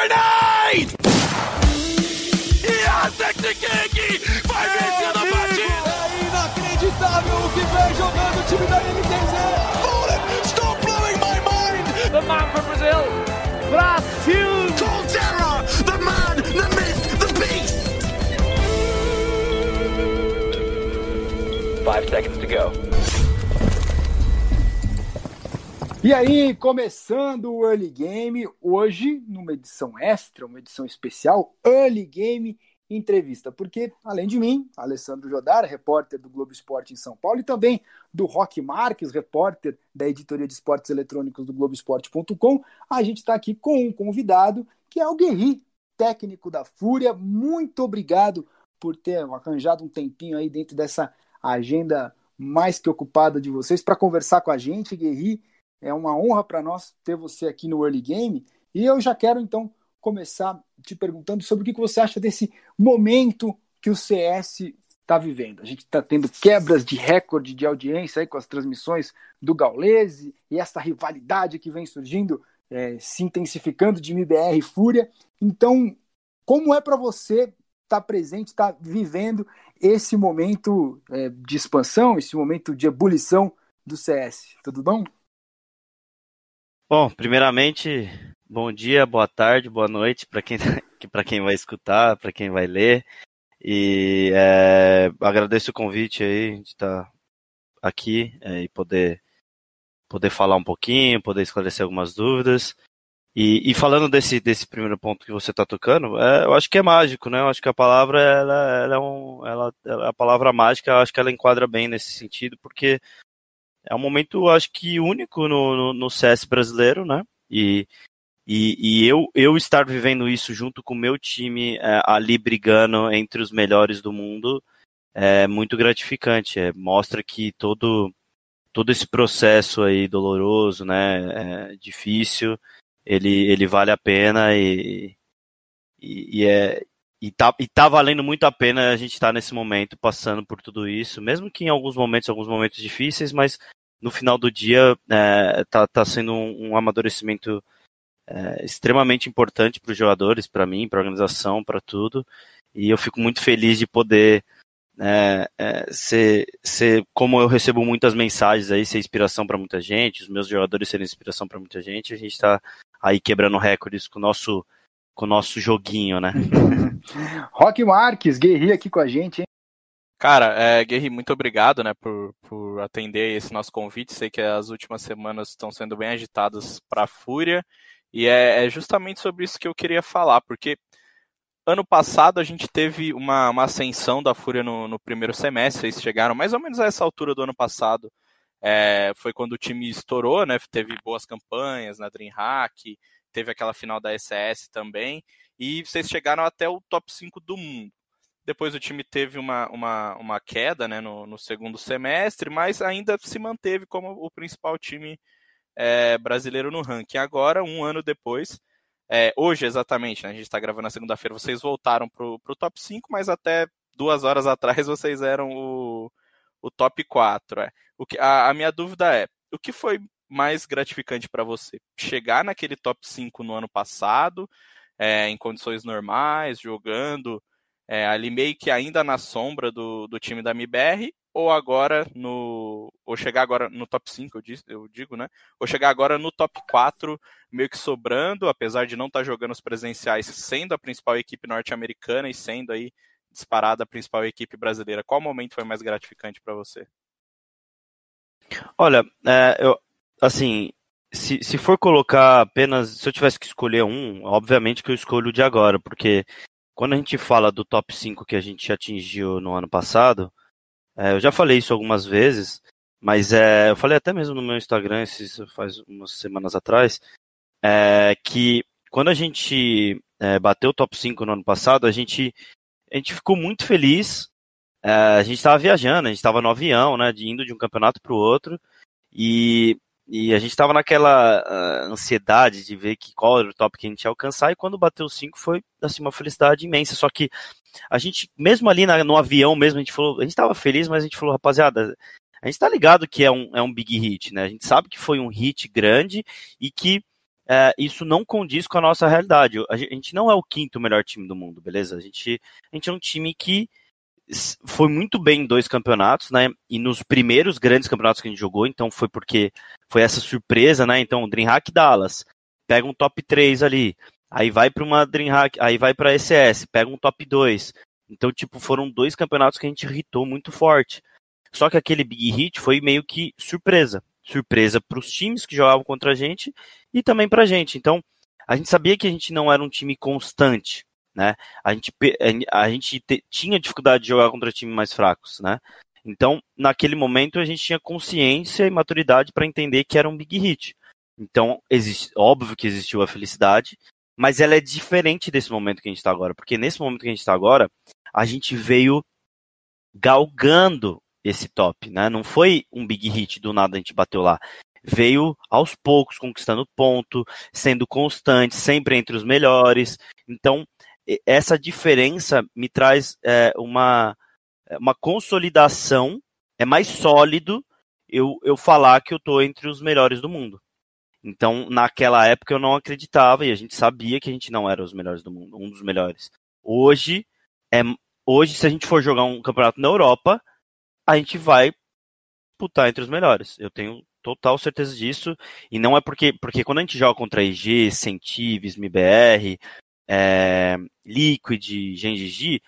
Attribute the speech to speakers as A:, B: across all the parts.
A: Grenade! Yantek Kiki vai vencer a partida!
B: É inacreditável o que vem jogando o time da NTZ!
A: Fallen, stop blowing my mind!
C: The man from Brazil, Brasil!
A: Colterra, the man, the myth, the beast!
D: Five seconds to go.
E: E aí, começando o Early Game, hoje numa edição extra, uma edição especial, Early Game Entrevista, porque além de mim, Alessandro Jodar, repórter do Globo Esporte em São Paulo, e também do Rock Marques, repórter da editoria de esportes eletrônicos do Globoesporte.com, a gente está aqui com um convidado que é o Guerri, técnico da Fúria. Muito obrigado por ter arranjado um tempinho aí dentro dessa agenda mais que ocupada de vocês para conversar com a gente, Guerri. É uma honra para nós ter você aqui no Early Game. E eu já quero então começar te perguntando sobre o que você acha desse momento que o CS está vivendo. A gente está tendo quebras de recorde de audiência aí com as transmissões do Gaules e essa rivalidade que vem surgindo, é, se intensificando de MBR e Fúria. Então, como é para você estar tá presente, estar tá vivendo esse momento é, de expansão, esse momento de ebulição do CS? Tudo bom?
F: Bom, primeiramente, bom dia, boa tarde, boa noite para quem, para quem vai escutar, para quem vai ler. E é, agradeço o convite aí de estar aqui é, e poder, poder falar um pouquinho, poder esclarecer algumas dúvidas. E, e falando desse, desse primeiro ponto que você está tocando, é, eu acho que é mágico, né? Eu acho que a palavra ela, ela é um, ela, a palavra mágica, eu acho que ela enquadra bem nesse sentido, porque é um momento, acho que único no, no, no CS brasileiro, né? E, e, e, eu, eu estar vivendo isso junto com o meu time é, ali brigando entre os melhores do mundo é muito gratificante. É, mostra que todo, todo esse processo aí doloroso, né? É, difícil, ele, ele vale a pena e, e, e é, e tá, e tá valendo muito a pena a gente estar tá nesse momento passando por tudo isso, mesmo que em alguns momentos, alguns momentos difíceis, mas no final do dia é, tá, tá sendo um, um amadurecimento é, extremamente importante para os jogadores, para mim, para a organização, para tudo. E eu fico muito feliz de poder é, é, ser, ser, como eu recebo muitas mensagens aí, ser inspiração para muita gente, os meus jogadores serem inspiração para muita gente, a gente está aí quebrando recordes com o nosso com o nosso joguinho, né?
E: Rock Marques, guerreiro aqui com a gente, hein?
G: Cara, é, Guerri, muito obrigado né, por, por atender esse nosso convite. Sei que as últimas semanas estão sendo bem agitadas para a Fúria. E é, é, justamente sobre isso que eu queria falar, porque ano passado a gente teve uma, uma ascensão da Fúria no, no, primeiro semestre. Eles chegaram mais ou menos a essa altura do ano passado. É, foi quando o time estourou, né? Teve boas campanhas na DreamHack, teve aquela final da SS também, e vocês chegaram até o top 5 do mundo. Depois o time teve uma, uma, uma queda né, no, no segundo semestre, mas ainda se manteve como o principal time é, brasileiro no ranking. Agora, um ano depois, é, hoje exatamente, né, a gente está gravando na segunda-feira, vocês voltaram para o top 5, mas até duas horas atrás vocês eram o, o top 4. É. O que, a, a minha dúvida é, o que foi mais gratificante para você? Chegar naquele top 5 no ano passado, é, em condições normais, jogando é, ali meio que ainda na sombra do, do time da MBR, ou agora no. Ou chegar agora no top 5, eu, digo, eu digo, né? Ou chegar agora no top 4, meio que sobrando, apesar de não estar tá jogando os presenciais, sendo a principal equipe norte-americana e sendo aí disparada a principal equipe brasileira. Qual momento foi mais gratificante para você?
F: Olha, é, eu, assim, se, se for colocar apenas, se eu tivesse que escolher um, obviamente que eu escolho o de agora, porque quando a gente fala do top 5 que a gente atingiu no ano passado, é, eu já falei isso algumas vezes, mas é, eu falei até mesmo no meu Instagram, esses, faz umas semanas atrás, é, que quando a gente é, bateu o top 5 no ano passado, a gente, a gente ficou muito feliz. É, a gente estava viajando, a gente estava no avião, né, de indo de um campeonato para o outro, e e a gente estava naquela uh, ansiedade de ver que qual era o top que a gente ia alcançar, e quando bateu 5 foi assim, uma felicidade imensa. Só que a gente, mesmo ali na, no avião mesmo, a gente falou, a gente estava feliz, mas a gente falou, rapaziada, a gente está ligado que é um, é um big hit, né? A gente sabe que foi um hit grande e que é, isso não condiz com a nossa realidade. A gente não é o quinto melhor time do mundo, beleza? A gente, a gente é um time que foi muito bem em dois campeonatos, né? E nos primeiros grandes campeonatos que a gente jogou, então foi porque foi essa surpresa, né? Então, Dreamhack Dallas, pega um top 3 ali, aí vai para uma Dreamhack, aí vai para SS, pega um top 2. Então, tipo, foram dois campeonatos que a gente irritou muito forte. Só que aquele Big Hit foi meio que surpresa. Surpresa para os times que jogavam contra a gente e também para a gente. Então, a gente sabia que a gente não era um time constante, né? A gente, a gente te, tinha dificuldade de jogar contra times mais fracos, né? Então, naquele momento, a gente tinha consciência e maturidade para entender que era um big hit. Então, existe, óbvio que existiu a felicidade, mas ela é diferente desse momento que a gente está agora, porque nesse momento que a gente está agora, a gente veio galgando esse top, né? Não foi um big hit do nada a gente bateu lá. Veio aos poucos conquistando ponto, sendo constante, sempre entre os melhores. Então, essa diferença me traz é, uma, uma consolidação, é mais sólido eu, eu falar que eu estou entre os melhores do mundo. Então, naquela época eu não acreditava e a gente sabia que a gente não era os melhores do mundo, um dos melhores. Hoje, é, hoje se a gente for jogar um campeonato na Europa, a gente vai disputar entre os melhores. Eu tenho total certeza disso. E não é porque, porque quando a gente joga contra IG, Centives, MBR, é, Liquid, GenGG,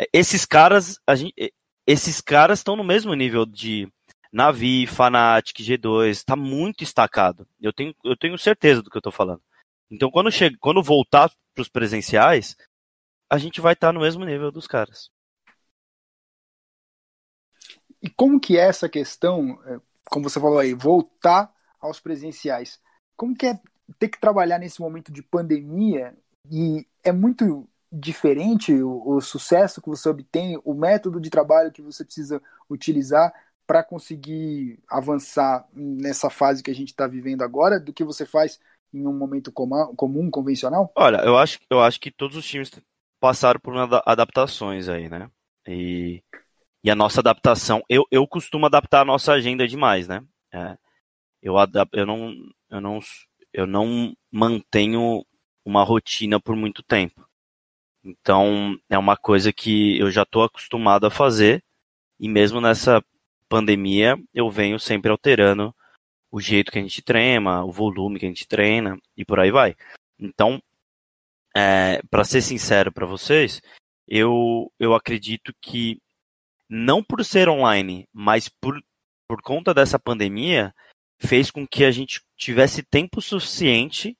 F: é, esses caras, gente, é, esses caras estão no mesmo nível de Navi, Fnatic, G2, está muito estacado. Eu tenho, eu tenho certeza do que eu estou falando. Então, quando, chega, quando voltar para os presenciais, a gente vai estar tá no mesmo nível dos caras.
E: E como que é essa questão, é, como você falou aí, voltar aos presenciais? Como que é ter que trabalhar nesse momento de pandemia e é muito diferente o, o, sucesso que você obtém, o método de trabalho que você precisa utilizar para conseguir avançar nessa fase que a gente está vivendo agora do que você faz em um momento comum, comum, convencional?
F: Olha, eu acho, eu acho que todos os times passaram por adaptações aí, né? E, e a nossa adaptação, eu, eu costumo adaptar a nossa agenda demais, né? É, eu, adap, eu, não, eu, não, eu não mantenho uma rotina por muito tempo. Então, é uma coisa que eu já estou acostumado a fazer, e mesmo nessa pandemia, eu venho sempre alterando o jeito que a gente treina, o volume que a gente treina, e por aí vai. Então, é, para ser sincero para vocês, eu, eu acredito que, não por ser online, mas por, por conta dessa pandemia, fez com que a gente tivesse tempo suficiente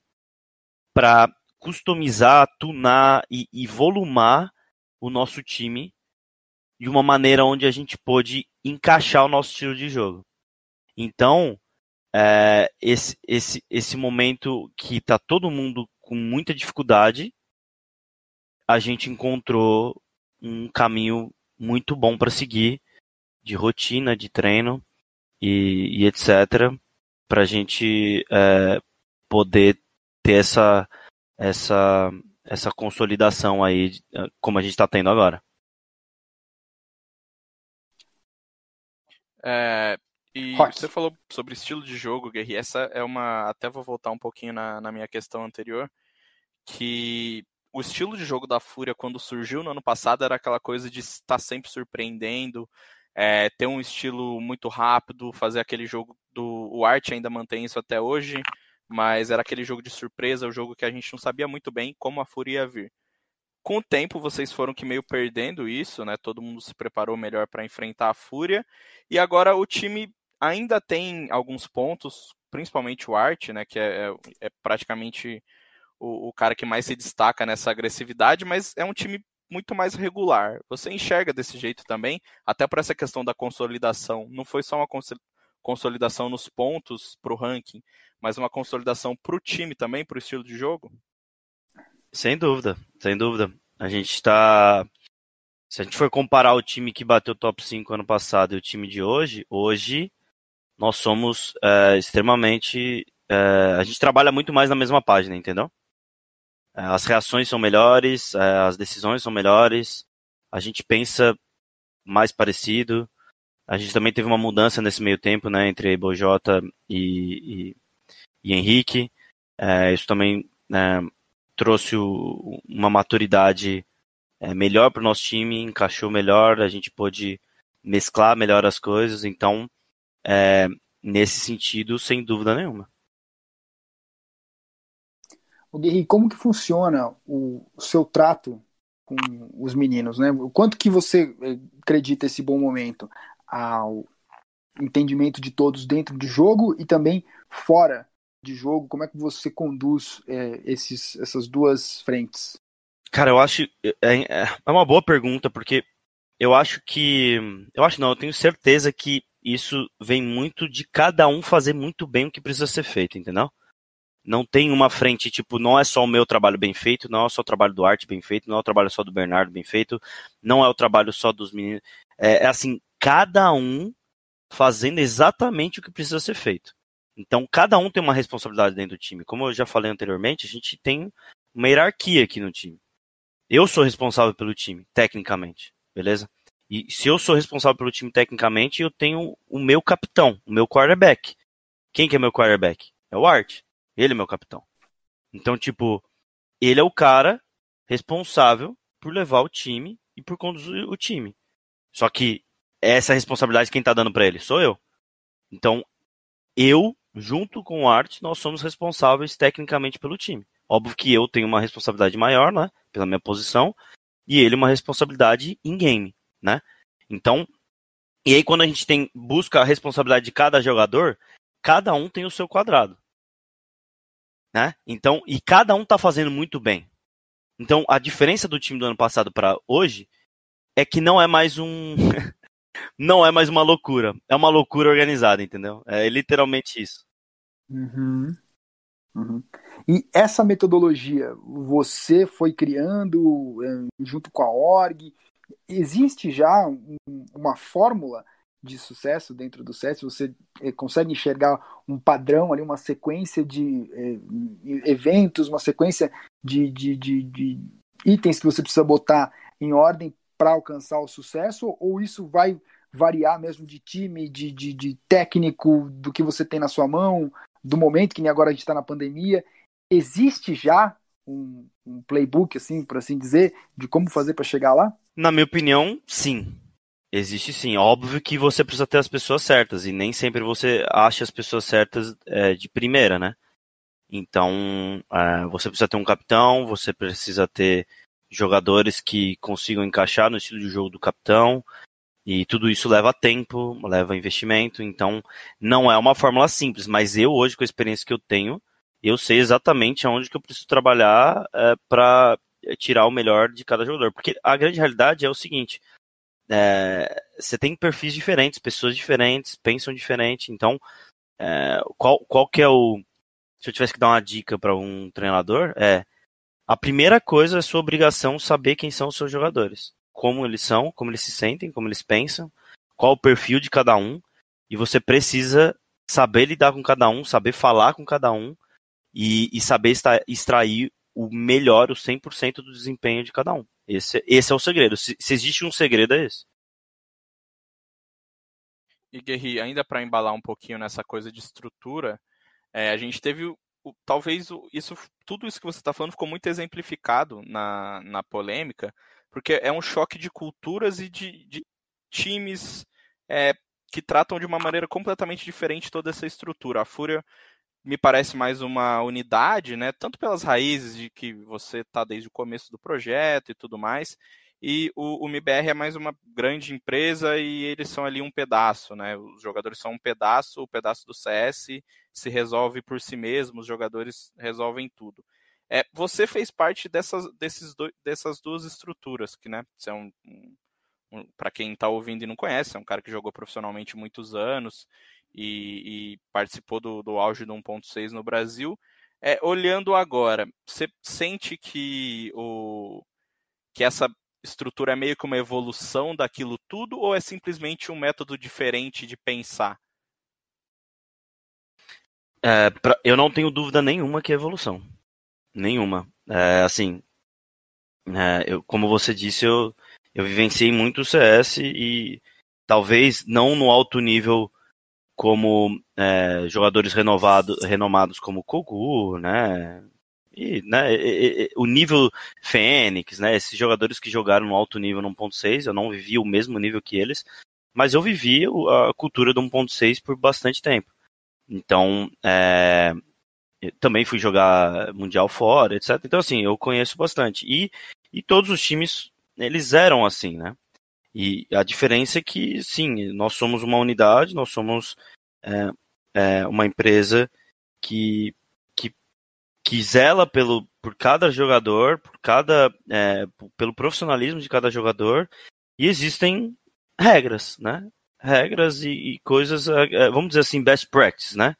F: para customizar, tunar e, e volumar o nosso time de uma maneira onde a gente pôde encaixar o nosso estilo de jogo. Então, é, esse, esse, esse momento que está todo mundo com muita dificuldade, a gente encontrou um caminho muito bom para seguir de rotina, de treino e, e etc. para a gente é, poder ter essa, essa, essa consolidação aí, como a gente está tendo agora.
G: É, e Rock. você falou sobre estilo de jogo, Guerri. Essa é uma. Até vou voltar um pouquinho na, na minha questão anterior. Que o estilo de jogo da Fúria, quando surgiu no ano passado, era aquela coisa de estar sempre surpreendendo, é, ter um estilo muito rápido, fazer aquele jogo do. O Art ainda mantém isso até hoje, mas era aquele jogo de surpresa, o jogo que a gente não sabia muito bem como a Fúria ia vir. Com o tempo, vocês foram que meio perdendo isso, né? Todo mundo se preparou melhor para enfrentar a Fúria, e agora o time ainda tem alguns pontos, principalmente o Art, né? Que é, é, é praticamente o, o cara que mais se destaca nessa agressividade, mas é um time muito mais regular. Você enxerga desse jeito também, até por essa questão da consolidação. Não foi só uma consolidação nos pontos para o ranking, mas uma consolidação para o time também, para o estilo de jogo?
F: Sem dúvida, sem dúvida. A gente está. Se a gente for comparar o time que bateu top 5 ano passado e o time de hoje, hoje nós somos é, extremamente. É, a gente trabalha muito mais na mesma página, entendeu? É, as reações são melhores, é, as decisões são melhores, a gente pensa mais parecido. A gente também teve uma mudança nesse meio tempo, né, entre Bojota e, e e Henrique. É, isso também é, trouxe o, uma maturidade é, melhor para o nosso time, encaixou melhor, a gente pôde mesclar melhor as coisas. Então, é, nesse sentido, sem dúvida nenhuma.
E: O Guerri, como que funciona o, o seu trato com os meninos, né? O quanto que você eh, acredita esse bom momento ao entendimento de todos dentro de jogo e também fora de jogo? Como é que você conduz é, esses, essas duas frentes?
F: Cara, eu acho é, é, é uma boa pergunta porque eu acho que eu acho não, eu tenho certeza que isso vem muito de cada um fazer muito bem o que precisa ser feito, entendeu? Não tem uma frente, tipo, não é só o meu trabalho bem feito, não é só o trabalho do Arte bem feito, não é o trabalho só do Bernardo bem feito, não é o trabalho só dos meninos. É, é assim, cada um fazendo exatamente o que precisa ser feito. Então, cada um tem uma responsabilidade dentro do time. Como eu já falei anteriormente, a gente tem uma hierarquia aqui no time. Eu sou responsável pelo time, tecnicamente, beleza? E se eu sou responsável pelo time tecnicamente, eu tenho o meu capitão, o meu quarterback. Quem que é meu quarterback? É o Art. Ele é meu capitão. Então, tipo, ele é o cara responsável por levar o time e por conduzir o time. Só que essa responsabilidade quem tá dando para ele sou eu. Então, eu, junto com o Art, nós somos responsáveis tecnicamente pelo time. Óbvio que eu tenho uma responsabilidade maior, né, pela minha posição, e ele uma responsabilidade em game, né? Então, e aí quando a gente tem busca a responsabilidade de cada jogador, cada um tem o seu quadrado né? Então, e cada um tá fazendo muito bem. Então, a diferença do time do ano passado para hoje é que não é mais um não é mais uma loucura, é uma loucura organizada, entendeu? É literalmente isso.
E: Uhum. Uhum. E essa metodologia você foi criando é, junto com a org? Existe já um, uma fórmula de sucesso dentro do SES, você é, consegue enxergar um padrão ali, uma sequência de é, eventos, uma sequência de, de, de, de, itens que você precisa botar em ordem para alcançar o sucesso, ou isso vai variar mesmo de time, de, de, de técnico, do que você tem na sua mão, do momento que nem agora a gente está na pandemia? Existe já um, um playbook, assim, por assim dizer, de como fazer para chegar lá?
F: Na minha opinião, sim Existe sim. Óbvio que você precisa ter as pessoas certas, e nem sempre você acha as pessoas certas é, de primeira, né? Então, é, você precisa ter um capitão, você precisa ter jogadores que consigam encaixar no estilo de jogo do capitão, e tudo isso leva tempo, leva investimento, então não é uma fórmula simples, mas eu hoje, com a experiência que eu tenho, eu sei exatamente aonde que eu preciso trabalhar é, para tirar o melhor de cada jogador. Porque a grande realidade é o seguinte, é, você tem perfis diferentes, pessoas diferentes, pensam diferente. Então, é, qual, qual que é o. Se eu tivesse que dar uma dica para um treinador, é. A primeira coisa é sua obrigação saber quem são os seus jogadores. Como eles são, como eles se sentem, como eles pensam, qual o perfil de cada um. E você precisa saber lidar com cada um, saber falar com cada um e, e saber extrair o melhor, o 100% do desempenho de cada um. Esse, esse é o segredo. Se, se existe um segredo, é esse.
G: E Guerri, ainda para embalar um pouquinho nessa coisa de estrutura, é, a gente teve o, talvez o, isso, tudo isso que você está falando ficou muito exemplificado na, na polêmica, porque é um choque de culturas e de, de times é, que tratam de uma maneira completamente diferente toda essa estrutura. A Fúria me parece mais uma unidade, né? Tanto pelas raízes de que você está desde o começo do projeto e tudo mais, e o, o é mais uma grande empresa e eles são ali um pedaço, né? Os jogadores são um pedaço, o pedaço do CS se resolve por si mesmo, os jogadores resolvem tudo. É, você fez parte dessas, desses do, dessas duas estruturas, que, né? Você é um, um para quem está ouvindo e não conhece, é um cara que jogou profissionalmente muitos anos e, e participou do, do auge do 1.6 no Brasil. É, olhando agora, você sente que, o, que essa estrutura é meio que uma evolução daquilo tudo ou é simplesmente um método diferente de pensar?
F: É, pra, eu não tenho dúvida nenhuma que é evolução. Nenhuma. É, assim, é, eu, como você disse, eu, eu vivenciei muito o CS e talvez não no alto nível como é, jogadores renovados, renomados como Kogu, né? E, né, e, e, o nível Fênix, né? Esses jogadores que jogaram no alto nível no 1.6, eu não vivi o mesmo nível que eles, mas eu vivi a cultura do 1.6 por bastante tempo. Então, é, também fui jogar Mundial fora, etc. Então, assim, eu conheço bastante. E, e todos os times, eles eram assim, né? E a diferença é que, sim, nós somos uma unidade, nós somos é, é, uma empresa que, que, que zela pelo, por cada jogador, por cada, é, pelo profissionalismo de cada jogador, e existem regras, né? Regras e, e coisas, é, é, vamos dizer assim, best practice, né?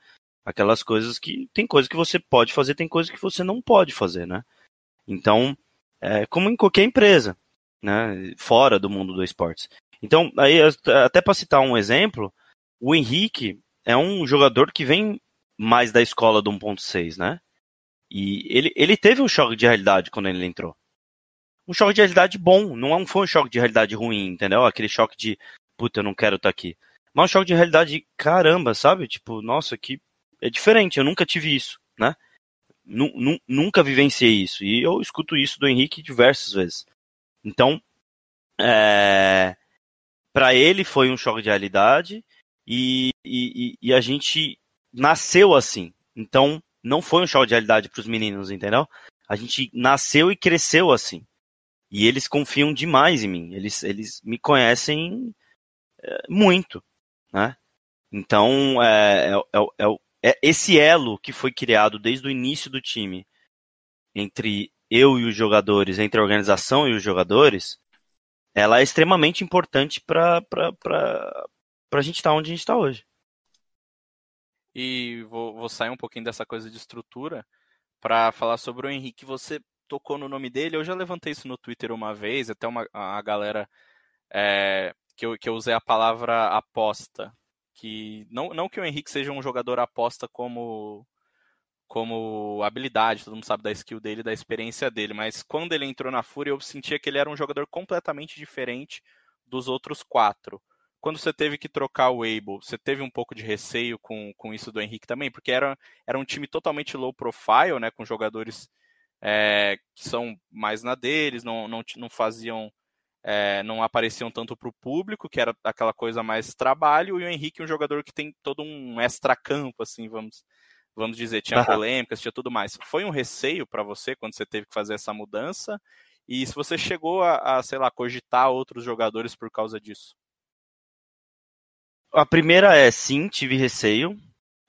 F: Aquelas coisas que tem coisas que você pode fazer, tem coisas que você não pode fazer, né? Então, é, como em qualquer empresa, né? Fora do mundo do esportes. Então, aí até para citar um exemplo, o Henrique é um jogador que vem mais da escola do 1.6, né? E ele, ele teve um choque de realidade quando ele entrou. Um choque de realidade bom, não foi um choque de realidade ruim, entendeu? Aquele choque de, puta, eu não quero estar tá aqui. Mas um choque de realidade, caramba, sabe? Tipo, nossa, que é diferente, eu nunca tive isso, né? Nunca vivenciei isso. E eu escuto isso do Henrique diversas vezes. Então, é, para ele foi um choque de realidade e, e, e, a gente nasceu assim. Então, não foi um choque de realidade para os meninos, entendeu? A gente nasceu e cresceu assim. E eles confiam demais em mim. Eles, eles me conhecem é, muito, né? Então, é, é, é, é é esse elo que foi criado desde o início do time entre eu e os jogadores, entre a organização e os jogadores, ela é extremamente importante para a gente estar tá onde a gente está hoje.
G: E vou, vou, sair um pouquinho dessa coisa de estrutura para falar sobre o Henrique. Você tocou no nome dele, eu já levantei isso no Twitter uma vez, até uma, a galera é, que, eu, que eu usei a palavra aposta que não, não que o Henrique seja um jogador aposta como como habilidade, todo mundo sabe da skill dele, da experiência dele, mas quando ele entrou na Fúria eu sentia que ele era um jogador completamente diferente dos outros quatro. Quando você teve que trocar o Abel, você teve um pouco de receio com, com isso do Henrique também, porque era, era um time totalmente low profile, né, com jogadores é, que são mais na deles, não, não, não faziam é, não apareciam tanto para o público, que era aquela coisa mais trabalho, e o Henrique um jogador que tem todo um extra-campo, assim, vamos, vamos dizer, tinha polêmicas, tinha tudo mais. Foi um receio para você quando você teve que fazer essa mudança? E se você chegou a, a, sei lá, cogitar outros jogadores por causa disso?
F: A primeira é sim, tive receio.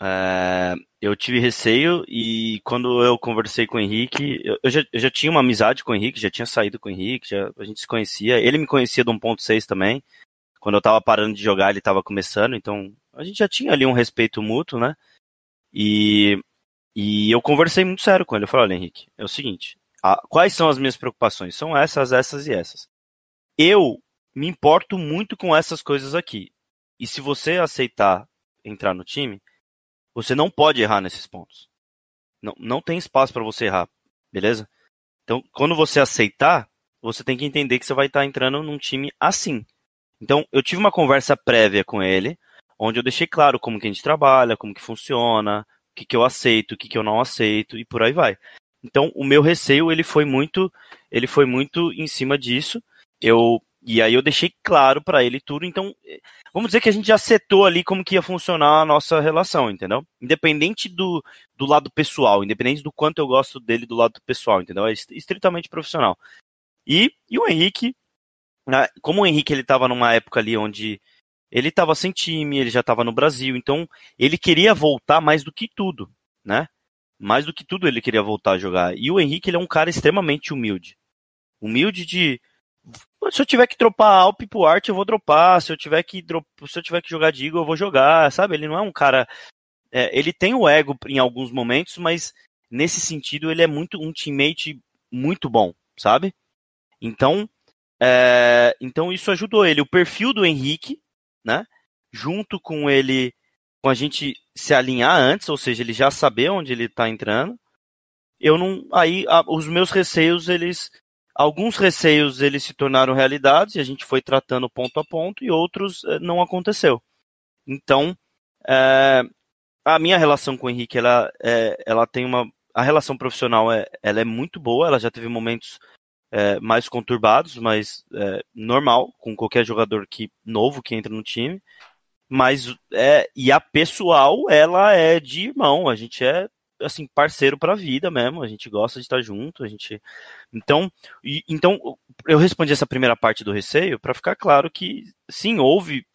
F: É, eu tive receio e quando eu conversei com o Henrique, eu, eu, já, eu, já, tinha uma amizade com o Henrique, já tinha saído com o Henrique, já, a gente se conhecia. Ele me conhecia do 1.6 também. Quando eu tava parando de jogar, ele tava começando, então a gente já tinha ali um respeito mútuo, né? E, e eu conversei muito sério com ele. Eu falei, olha, Henrique, é o seguinte, a, quais são as minhas preocupações? São essas, essas e essas. Eu me importo muito com essas coisas aqui. E se você aceitar entrar no time, você não pode errar nesses pontos. Não, não tem espaço para você errar, beleza? Então, quando você aceitar, você tem que entender que você vai estar entrando num time assim. Então, eu tive uma conversa prévia com ele, onde eu deixei claro como que a gente trabalha, como que funciona, o que, que eu aceito, o que, que eu não aceito e por aí vai. Então, o meu receio ele foi muito, ele foi muito em cima disso. Eu e aí eu deixei claro para ele tudo. Então, vamos dizer que a gente já setou ali como que ia funcionar a nossa relação, entendeu? Independente do, do lado pessoal, independente do quanto eu gosto dele do lado pessoal, entendeu? É estritamente profissional. E, e o Henrique, né, como o Henrique ele estava numa época ali onde ele estava sem time, ele já estava no Brasil, então ele queria voltar mais do que tudo, né? Mais do que tudo ele queria voltar a jogar. E o Henrique ele é um cara extremamente humilde. Humilde de se eu tiver que dropar Alp pro Art, eu vou dropar. Se eu tiver que se eu tiver que jogar Digo, eu vou jogar, sabe? Ele não é um cara. É, ele tem o ego em alguns momentos, mas nesse sentido ele é muito um teammate muito bom, sabe? Então, é... então isso ajudou ele. O perfil do Henrique, né? Junto com ele, com a gente se alinhar antes, ou seja, ele já saber onde ele tá entrando. Eu não, aí a, os meus receios eles Alguns receios eles se tornaram realidades e a gente foi tratando ponto a ponto e outros eh, não aconteceu. Então, É, a minha relação com o Henrique, ela, é, ela tem uma. A relação profissional é, ela é muito boa, ela já teve momentos é, mais conturbados, mas normal, com qualquer jogador que novo que entra no time. Mas é, e a pessoal, ela é de irmão, a gente é assim parceiro para a vida mesmo, a gente gosta de estar junto, a gente Então, e, então eu respondi essa primeira parte do receio para ficar claro que sim, houve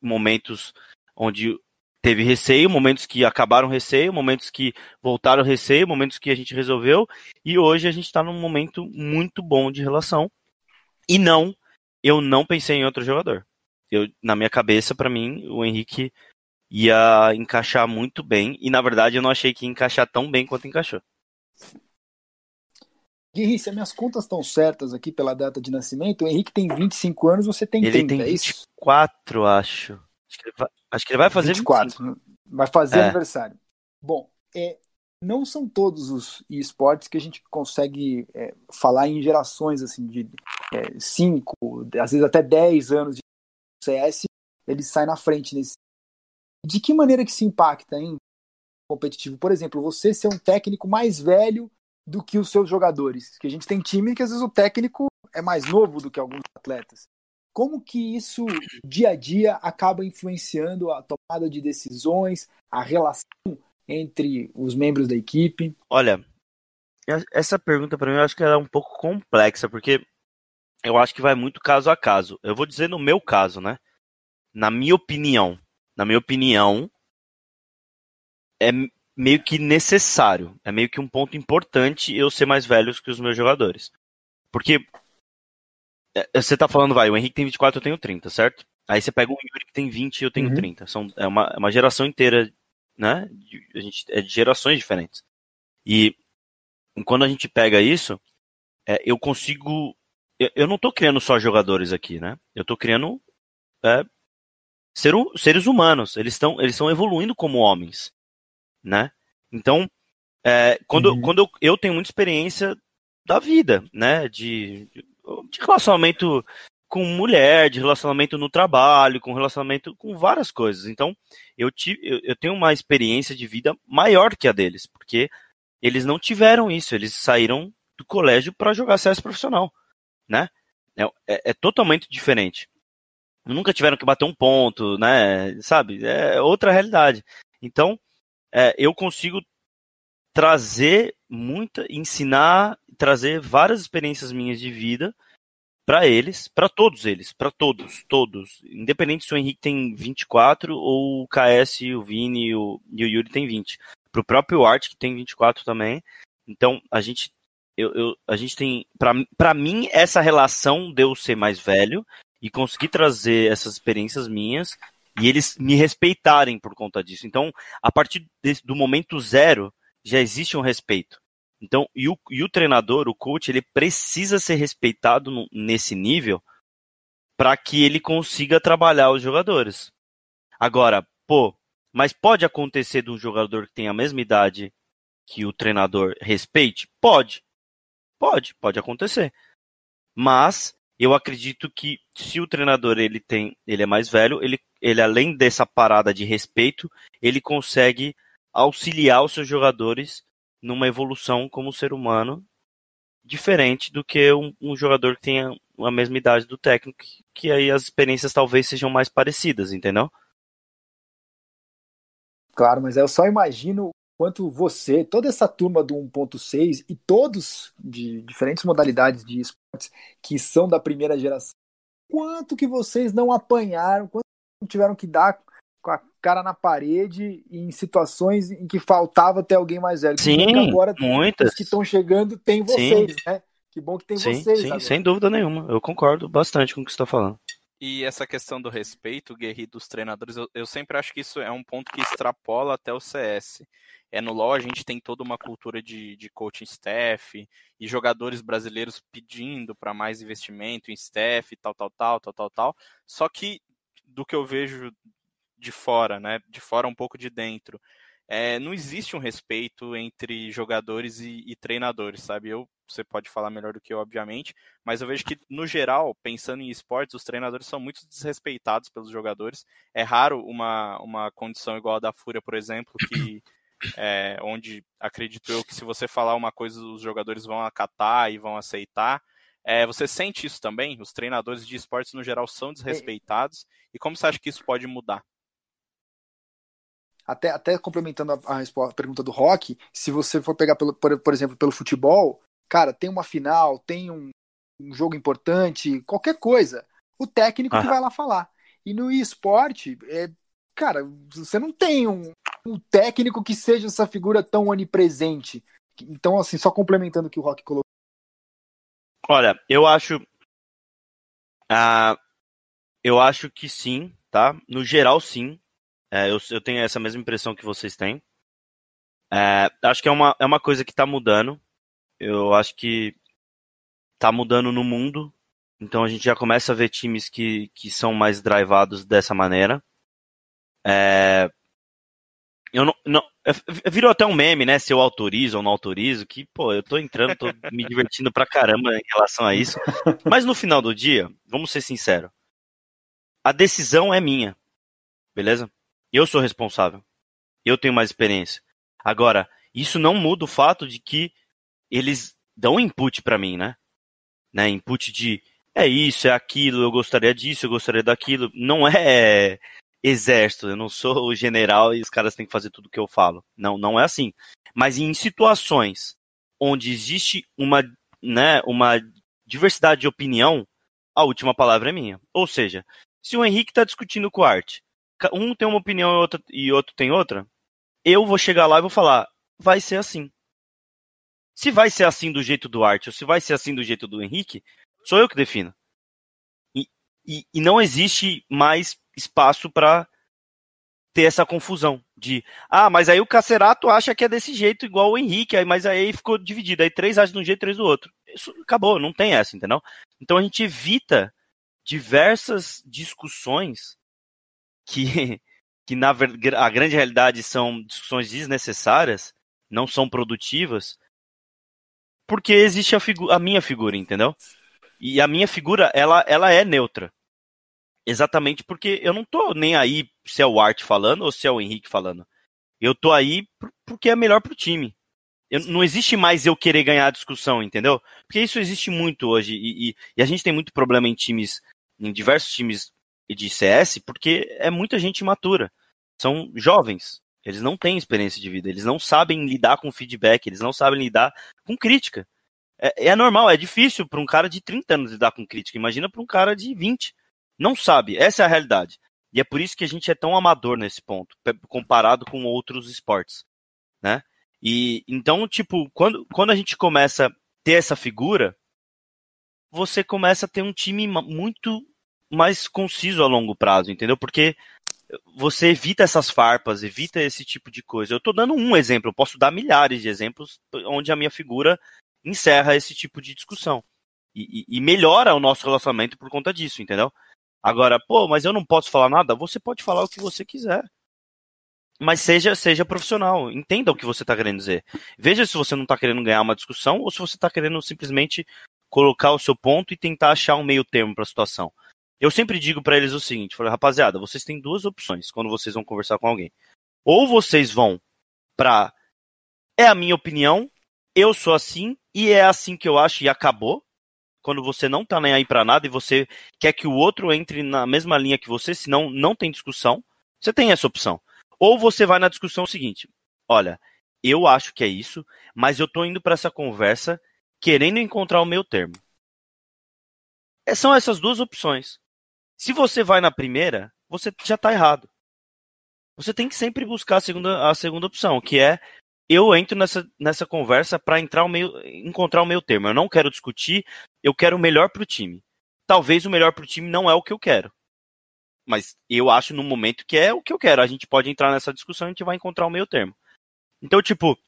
F: momentos onde teve receio, momentos que acabaram receio, momentos que voltaram receio, momentos que a gente resolveu, e hoje a gente está num momento muito bom de relação. E não, eu não pensei em outro jogador. Eu, na minha cabeça, para mim, o Henrique ia encaixar muito bem, e na verdade eu não achei que ia encaixar tão bem quanto encaixou.
E: Guirri, se as minhas contas estão certas aqui pela data de nascimento, o Henrique tem 25 anos, você tem
F: ele
E: 30,
F: tem
E: é isso?
F: 24, acho. Acho que ele vai, acho que ele vai fazer
E: 24.
F: 25.
E: Vai fazer
F: É.
E: aniversário. Bom, é, não são todos os esportes que a gente consegue é, falar em gerações assim de 5, às vezes até 10 anos de CS, ele sai na frente nesse. De que maneira que se impacta em competitivo? Por exemplo, você ser um técnico mais velho do que os seus jogadores. Que a gente tem time que às vezes o técnico é mais novo do que alguns atletas. Como que isso, dia a dia, acaba influenciando a tomada de decisões, a relação entre os membros da equipe?
F: Olha, essa pergunta para mim eu acho que ela é um pouco complexa, porque eu acho que vai muito caso a caso. Eu vou dizer no meu caso, né? Na minha opinião, na minha opinião, é meio que necessário, é meio que um ponto importante eu ser mais velho que os meus jogadores. Porque é, você tá falando, vai, o Henrique tem 24, eu tenho 30, certo? Aí você pega o Yuri que tem 20 e eu tenho
E: Uhum.
F: 30. São, é, uma, é uma geração inteira, né? A gente, é de gerações diferentes. E quando a gente pega isso, é, eu consigo. Eu, eu não tô criando só jogadores aqui, né? Eu tô criando é, ser, seres humanos. Eles estão eles estão evoluindo como homens, né? Então, é, quando,
E: Uhum.
F: quando eu, eu tenho muita experiência da vida, né? De, de relacionamento com mulher, de relacionamento no trabalho, com relacionamento com várias coisas. Então, eu, tive, eu, eu tenho uma experiência de vida maior que a deles, porque eles não tiveram isso, eles saíram do colégio para jogar CS profissional, né? É, é, é totalmente diferente. Nunca tiveram que bater um ponto, né? Sabe? É outra realidade. Então, é, eu consigo trazer muita, ensinar, trazer várias experiências minhas de vida para eles, para todos eles, para todos, todos, independente se o Henrique tem 24 ou o KS, o Vini o, e o Yuri tem 20. Pro próprio Art que tem 24 também. Então, a gente eu, eu a gente tem para mim essa relação de eu ser mais velho e conseguir trazer essas experiências minhas e eles me respeitarem por conta disso. Então, a partir desse, do momento zero, já existe um respeito. Então, e o, e o treinador, o coach, ele precisa ser respeitado no, nesse nível para que ele consiga trabalhar os jogadores. Agora, pô, mas pode acontecer de um jogador que tem a mesma idade que o treinador respeite? Pode. Pode, pode acontecer. Mas eu acredito que se o treinador ele tem, ele é mais velho, ele, ele além dessa parada de respeito, ele consegue auxiliar os seus jogadores numa evolução como ser humano diferente do que um, um, jogador que tenha a mesma idade do técnico, que aí as experiências talvez sejam mais parecidas, entendeu?
E: Claro, mas eu só imagino quanto você, toda essa turma do 1.6 e todos de diferentes modalidades de esportes que são da primeira geração, quanto que vocês não apanharam, quanto tiveram que dar com a cara na parede em situações em que faltava ter alguém mais velho.
F: Sim,
E: agora
F: muitas.
E: Os que estão chegando tem vocês, sim. né? Que bom que tem
F: sim,
E: vocês.
F: Sim,
E: agora.
F: sem dúvida nenhuma. Eu concordo bastante com o que você está falando.
G: E essa questão do respeito, Guerri, dos treinadores, eu, eu, sempre acho que isso é um ponto que extrapola até o CS. É no LoL a gente tem toda uma cultura de, de coaching staff e jogadores brasileiros pedindo para mais investimento em staff, tal, tal, tal, tal, tal, tal. Só que do que eu vejo de fora, né? De fora um pouco de dentro. É, não existe um respeito entre jogadores e, e, treinadores, sabe? Eu você pode falar melhor do que eu, obviamente, mas eu vejo que, no geral, pensando em esportes, os treinadores são muito desrespeitados pelos jogadores. É raro uma, uma condição igual a da Fúria, por exemplo, que é, onde acredito eu que se você falar uma coisa, os jogadores vão acatar e vão aceitar. É, você sente isso também? Os treinadores de esportes, no geral, são desrespeitados. E como você acha que isso pode mudar?
E: Até, até complementando a, a, a pergunta do Rock, se você for pegar, pelo, por, por exemplo, pelo futebol, cara, tem uma final, tem um, um jogo importante, qualquer coisa, o técnico ah. que vai lá falar. E no esporte, é, cara, você não tem um, um técnico que seja essa figura tão onipresente. Então, assim, só complementando o que o Rock colocou.
F: Olha, eu acho. Uh, eu acho que sim, tá? No geral, sim. É, eu, eu tenho essa mesma impressão que vocês têm. É, acho que é uma, é uma coisa que está mudando. Eu acho que está mudando no mundo. Então a gente já começa a ver times que, que são mais drivados dessa maneira. É, eu não, não, virou até um meme, né? Se eu autorizo ou não autorizo, que, pô, eu tô entrando, tô me divertindo pra caramba em relação a isso. Mas no final do dia, vamos ser sinceros, a decisão é minha, beleza? Eu sou responsável. Eu tenho mais experiência. Agora, isso não muda o fato de que eles dão input para mim, né? né? Input de é isso, é aquilo, eu gostaria disso, eu gostaria daquilo. Não é exército, eu não sou o general e os caras têm que fazer tudo o que eu falo. Não, não é assim. Mas em situações onde existe uma, né, uma diversidade de opinião, a última palavra é minha. Ou seja, se o Henrique está discutindo com o Art, um tem uma opinião e outro, e outro tem outra, eu vou chegar lá e vou falar, vai ser assim. Se vai ser assim do jeito do Art ou se vai ser assim do jeito do Henrique, sou eu que defino. E, e, e não existe mais espaço para ter essa confusão de ah, mas aí o Cacerato acha que é desse jeito igual o Henrique, aí, mas aí ficou dividido, aí três acham de um jeito, três do outro. Isso acabou, não tem essa, entendeu? Então a gente evita diversas discussões que, que na a grande realidade são discussões desnecessárias, não são produtivas, porque existe a, a minha figura, entendeu? E a minha figura, ela, ela é neutra. Exatamente porque eu não tô nem aí se é o Art falando ou se é o Henrique falando. Eu tô aí porque é melhor pro time. Eu, não existe mais eu querer ganhar a discussão, entendeu? Porque isso existe muito hoje. E, e, e, a gente tem muito problema em times, em diversos times de CS, porque é muita gente imatura. São jovens. Eles não têm experiência de vida. Eles não sabem lidar com feedback. Eles não sabem lidar com crítica. É, é normal, é difícil para um cara de 30 anos lidar com crítica. Imagina para um cara de 20. Não sabe, essa é a realidade. E é por isso que a gente é tão amador nesse ponto, comparado com outros esportes, né? E então, tipo, quando, quando a gente começa a ter essa figura, você começa a ter um time muito mais conciso a longo prazo, entendeu? Porque você evita essas farpas, evita esse tipo de coisa. Eu estou dando um exemplo, eu posso dar milhares de exemplos onde a minha figura encerra esse tipo de discussão. E, e, e melhora o nosso relacionamento por conta disso, entendeu? Agora, pô, mas eu não posso falar nada? Você pode falar o que você quiser. Mas seja, seja profissional, entenda o que você está querendo dizer. Veja se você não está querendo ganhar uma discussão ou se você está querendo simplesmente colocar o seu ponto e tentar achar um meio termo para a situação. Eu sempre digo para eles o seguinte: falei, rapaziada, vocês têm duas opções quando vocês vão conversar com alguém. Ou vocês vão para é a minha opinião, eu sou assim e é assim que eu acho e acabou quando você não tá nem aí para nada e você quer que o outro entre na mesma linha que você, senão não tem discussão, você tem essa opção. Ou você vai na discussão seguinte: olha, eu acho que é isso, mas eu tô indo para essa conversa querendo encontrar o meu termo. É, são essas duas opções. Se você vai na primeira, você já está errado. Você tem que sempre buscar a segunda, a segunda opção, que é eu entro nessa, nessa conversa para entrar o meio, encontrar o meio termo. Eu não quero discutir, eu quero o melhor para o time. Talvez o melhor para o time não é o que eu quero. Mas eu acho no momento que é o que eu quero. A gente pode entrar nessa discussão e a gente vai encontrar o meio termo. Então, tipo,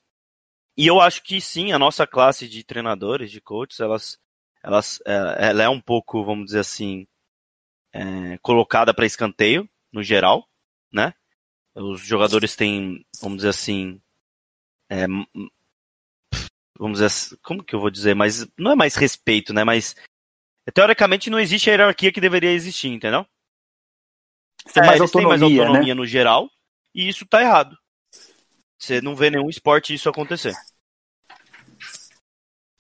F: e eu acho que sim, a nossa classe de treinadores, de coaches, elas, elas, é, ela é um pouco, vamos dizer assim, é, colocada para escanteio, no geral, né? Os jogadores têm, vamos dizer assim, é, vamos dizer, como que eu vou dizer, mas não é mais respeito, né? Mas teoricamente não existe a hierarquia que deveria existir, entendeu?
E: Tem
F: É,
E: mais
F: eles têm
E: autonomia,
F: mais
E: né?
F: autonomia no geral, e isso tá errado. Você não vê nenhum esporte isso acontecer.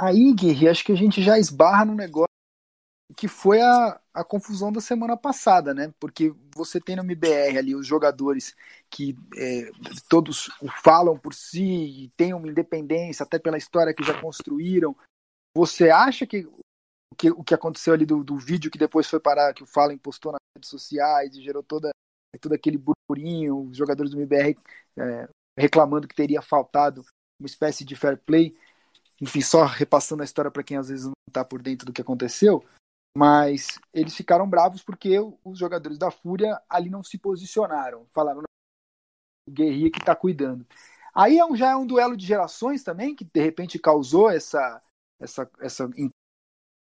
E: Aí, Guerri, acho que a gente já esbarra num negócio que foi a, a confusão da semana passada, né? Porque você tem no MBR ali os jogadores que é, todos falam por si têm uma independência, até pela história que já construíram. Você acha que que, o que aconteceu ali do, do vídeo que depois foi parar, que o Fallen postou nas redes sociais e gerou toda, todo aquele burburinho, os jogadores do MBR é, reclamando que teria faltado uma espécie de fair play enfim, só repassando a história para quem às vezes não está por dentro do que aconteceu, mas eles ficaram bravos porque os jogadores da Fúria ali não se posicionaram, falaram o Guerrilha que está cuidando. Aí é um, já é um duelo de gerações também que de repente causou essa essa essa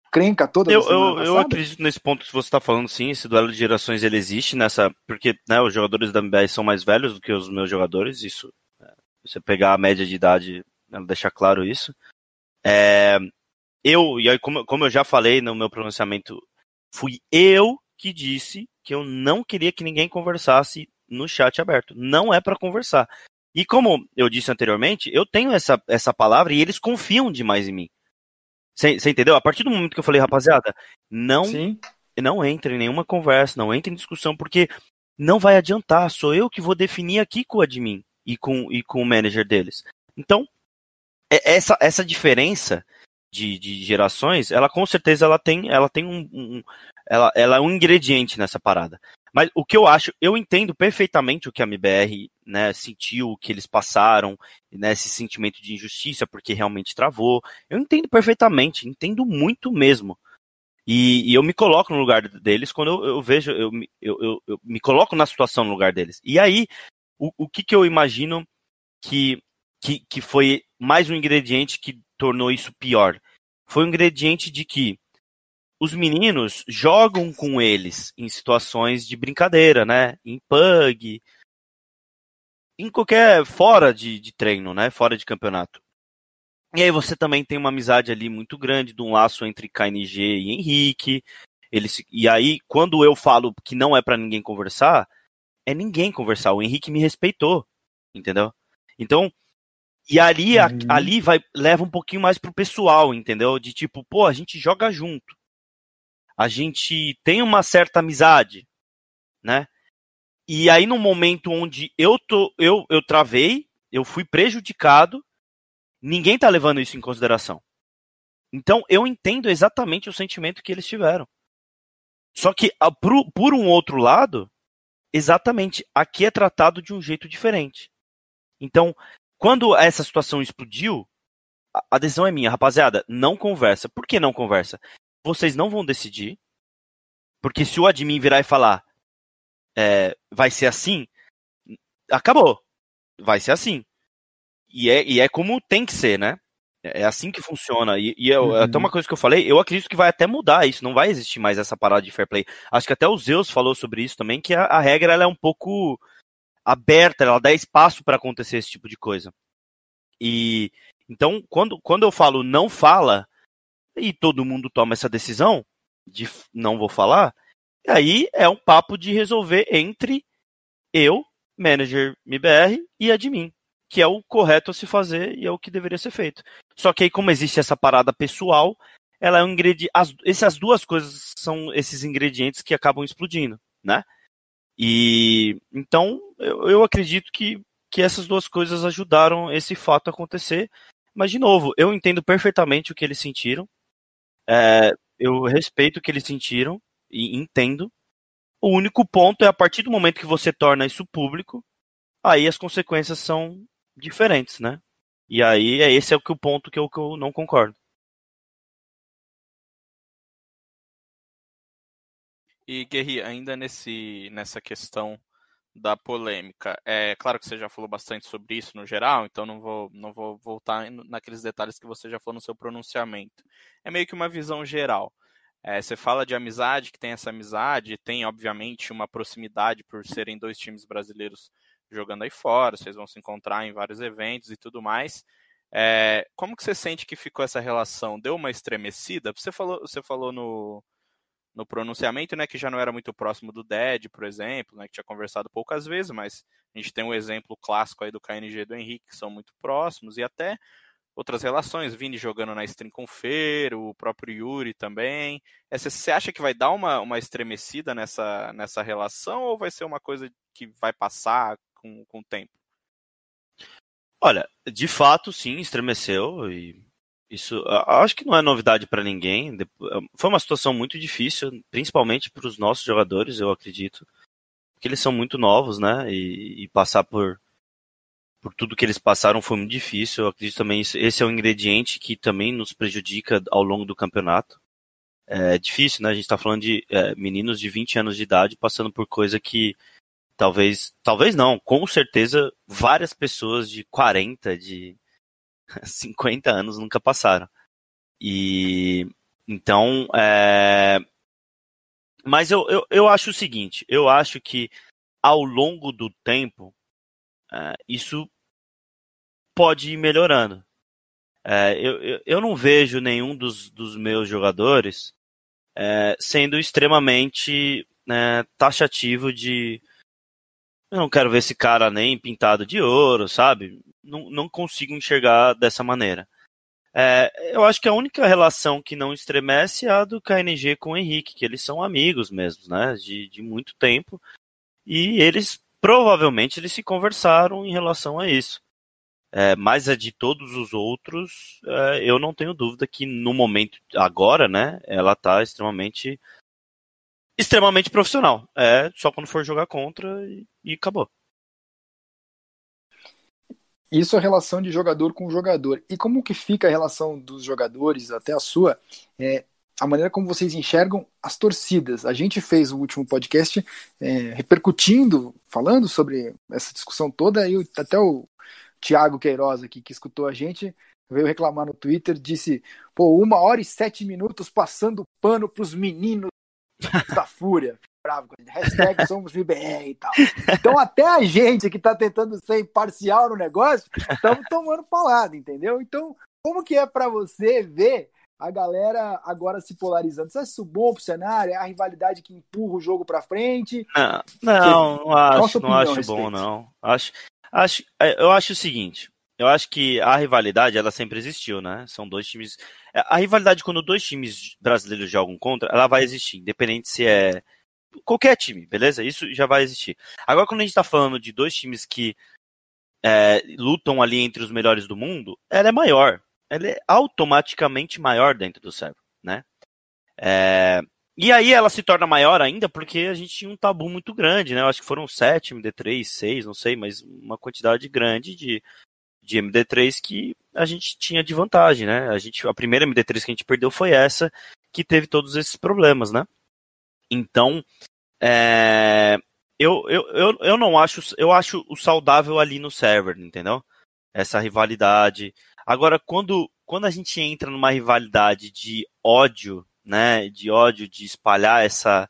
E: encrenca toda.
F: Eu, eu, eu acredito nesse ponto que você está falando, sim, esse duelo de gerações ele existe nessa, porque né, os jogadores da MBR são mais velhos do que os meus jogadores, isso, é, você pegar a média de idade, né, deixar claro isso. É, eu, e aí como, como eu já falei no meu pronunciamento, fui eu que disse que eu não queria que ninguém conversasse no chat aberto. Não é para conversar. E como eu disse anteriormente, eu tenho essa, essa palavra e eles confiam demais em mim. Você entendeu? A partir do momento que eu falei, rapaziada, não,
E: Sim.
F: não entre em nenhuma conversa, não entre em discussão, porque não vai adiantar. Sou eu que vou definir aqui com o admin e com, e com o manager deles. Então, é- essa, essa diferença de, de gerações, ela com certeza ela tem, ela tem um, um- ela, ela é um ingrediente nessa parada. Mas o que eu acho, eu entendo perfeitamente o que a MBR né, sentiu, o que eles passaram, né, esse sentimento de injustiça, porque realmente travou. Eu entendo perfeitamente, entendo muito mesmo. E, e eu me coloco no lugar deles quando eu, eu vejo, eu, eu, eu me coloco na situação no lugar deles. E aí, o, o que, que eu imagino que, que, que foi mais um ingrediente que tornou isso pior? Foi um ingrediente de que os meninos jogam com eles em situações de brincadeira, né? Em pug, em qualquer fora de, de treino, né? Fora de campeonato. E aí você também tem uma amizade ali muito grande, de um laço entre KNG e Henrique. Eles, e aí, quando eu falo que não é pra ninguém conversar, é ninguém conversar. O Henrique me respeitou, entendeu? Então, e ali, a-
E: Uhum.
F: ali vai leva um pouquinho mais pro pessoal, entendeu? De tipo, pô, a gente joga junto. A gente tem uma certa amizade, né? E aí no momento onde eu tô, eu eu travei, eu fui prejudicado, ninguém tá levando isso em consideração. Então eu entendo exatamente o sentimento que eles tiveram. Só que a- por um outro lado, exatamente, aqui é tratado de um jeito diferente. Então, quando essa situação explodiu, a- decisão é minha, rapaziada, não conversa. Por que não conversa? Vocês não vão decidir, porque se o admin virar e falar é, vai ser assim, acabou. Vai ser assim. E é, e é como tem que ser, né? É assim que funciona. E, e eu-
E: Uhum.
F: até uma coisa que eu falei, eu acredito que vai até mudar isso. Não vai existir mais essa parada de fair play. Acho que até o Zeus falou sobre isso também, que a, a regra é um pouco aberta, ela dá espaço para acontecer esse tipo de coisa. E então, quando, quando eu falo não fala, e todo mundo toma essa decisão de não vou falar, aí é um papo de resolver entre eu, manager MBR e admin, que é o correto a se fazer e é o que deveria ser feito. Só que aí, como existe essa parada pessoal, ela é um ingrediente. As, essas duas coisas são esses ingredientes que acabam explodindo, né? E então eu, eu acredito que, que essas duas coisas ajudaram esse fato a acontecer. Mas, de novo, eu entendo perfeitamente o que eles sentiram. É, eu respeito o que eles sentiram e entendo. O único ponto é a partir do momento que você torna isso público, aí as consequências são diferentes, né? E aí é esse é o que o ponto que eu, que eu não concordo.
G: E Guerri, ainda nesse, nessa questão da polêmica, é claro que você já falou bastante sobre isso no geral, então não vou, não vou voltar naqueles detalhes que você já falou no seu pronunciamento. É meio que uma visão geral. É, você fala de amizade, que tem essa amizade, tem obviamente uma proximidade por serem dois times brasileiros jogando aí fora, vocês vão se encontrar em vários eventos e tudo mais. É, como que você sente que ficou essa relação? Deu uma estremecida? Você falou, você falou no, no pronunciamento, né, que já não era muito próximo do Dead, por exemplo, né, que tinha conversado poucas vezes, mas a gente tem um exemplo clássico aí do KNG e do Henrique, que são muito próximos, e até outras relações, Vini jogando na stream com o Fer, o próprio Yuri também. É, você acha que vai dar uma, uma estremecida nessa, nessa relação ou vai ser uma coisa que vai passar com, com o tempo?
F: Olha, de fato, sim, estremeceu e isso acho que não é novidade para ninguém. Foi uma situação muito difícil, principalmente para os nossos jogadores, eu acredito, porque eles são muito novos, né? E, e passar por por tudo que eles passaram foi muito difícil. Eu acredito também isso, esse é um ingrediente que também nos prejudica ao longo do campeonato. É difícil, né? A gente está falando de é, meninos de 20 anos de idade passando por coisa que talvez, talvez não, com certeza várias pessoas de 40, de 50 anos nunca passaram. E então, é... mas eu, eu, eu acho o seguinte, eu acho que ao longo do tempo é, isso pode ir melhorando. É, eu, eu, eu, não vejo nenhum dos, dos meus jogadores é, sendo extremamente né, taxativo de eu não quero ver esse cara nem pintado de ouro, sabe? Não, não consigo enxergar dessa maneira. É, eu acho que a única relação que não estremece é a do KNG com o Henrique, que eles são amigos mesmo, né? De, de muito tempo. E eles provavelmente eles se conversaram em relação a isso. É, mas a de todos os outros, é, eu não tenho dúvida que no momento agora, né, ela está extremamente extremamente profissional. É só quando for jogar contra e, e acabou.
E: Isso é a relação de jogador com jogador. E como que fica a relação dos jogadores, até a sua, é, a maneira como vocês enxergam as torcidas. A gente fez o último podcast é, repercutindo, falando sobre essa discussão toda, e até o Thiago Queiroz aqui, que escutou a gente, veio reclamar no Twitter, disse, pô, uma hora e sete minutos passando pano pros meninos da Fúria. Bravo, hashtag somos VBR e tal. Então até a gente que tá tentando ser imparcial no negócio, estamos tomando palada, entendeu? Então, como que é para você ver a galera agora se polarizando. Você acha isso bom pro cenário? É a rivalidade que empurra o jogo pra frente?
F: Não, não, não acho, não acho bom, não. Acho, acho, é, eu acho o seguinte. Eu acho que a rivalidade, ela sempre existiu, né? São dois times. É, a rivalidade, quando dois times brasileiros jogam contra, ela vai existir, independente se é qualquer time, beleza? Isso já vai existir. Agora, quando a gente tá falando de dois times que é, lutam ali entre os melhores do mundo, ela é maior ela é automaticamente maior dentro do server, né? É, e aí ela se torna maior ainda porque a gente tinha um tabu muito grande, né? Eu acho que foram 7 MD3, 6, não sei, mas uma quantidade grande de, de MD3 que a gente tinha de vantagem, né? A, gente, a primeira MD3 que a gente perdeu foi essa, que teve todos esses problemas, né? Então, é, eu, eu, eu, eu não acho, eu acho o saudável ali no server, entendeu? Essa rivalidade, Agora, quando, quando a gente entra numa rivalidade de ódio, né, de ódio, de espalhar essa,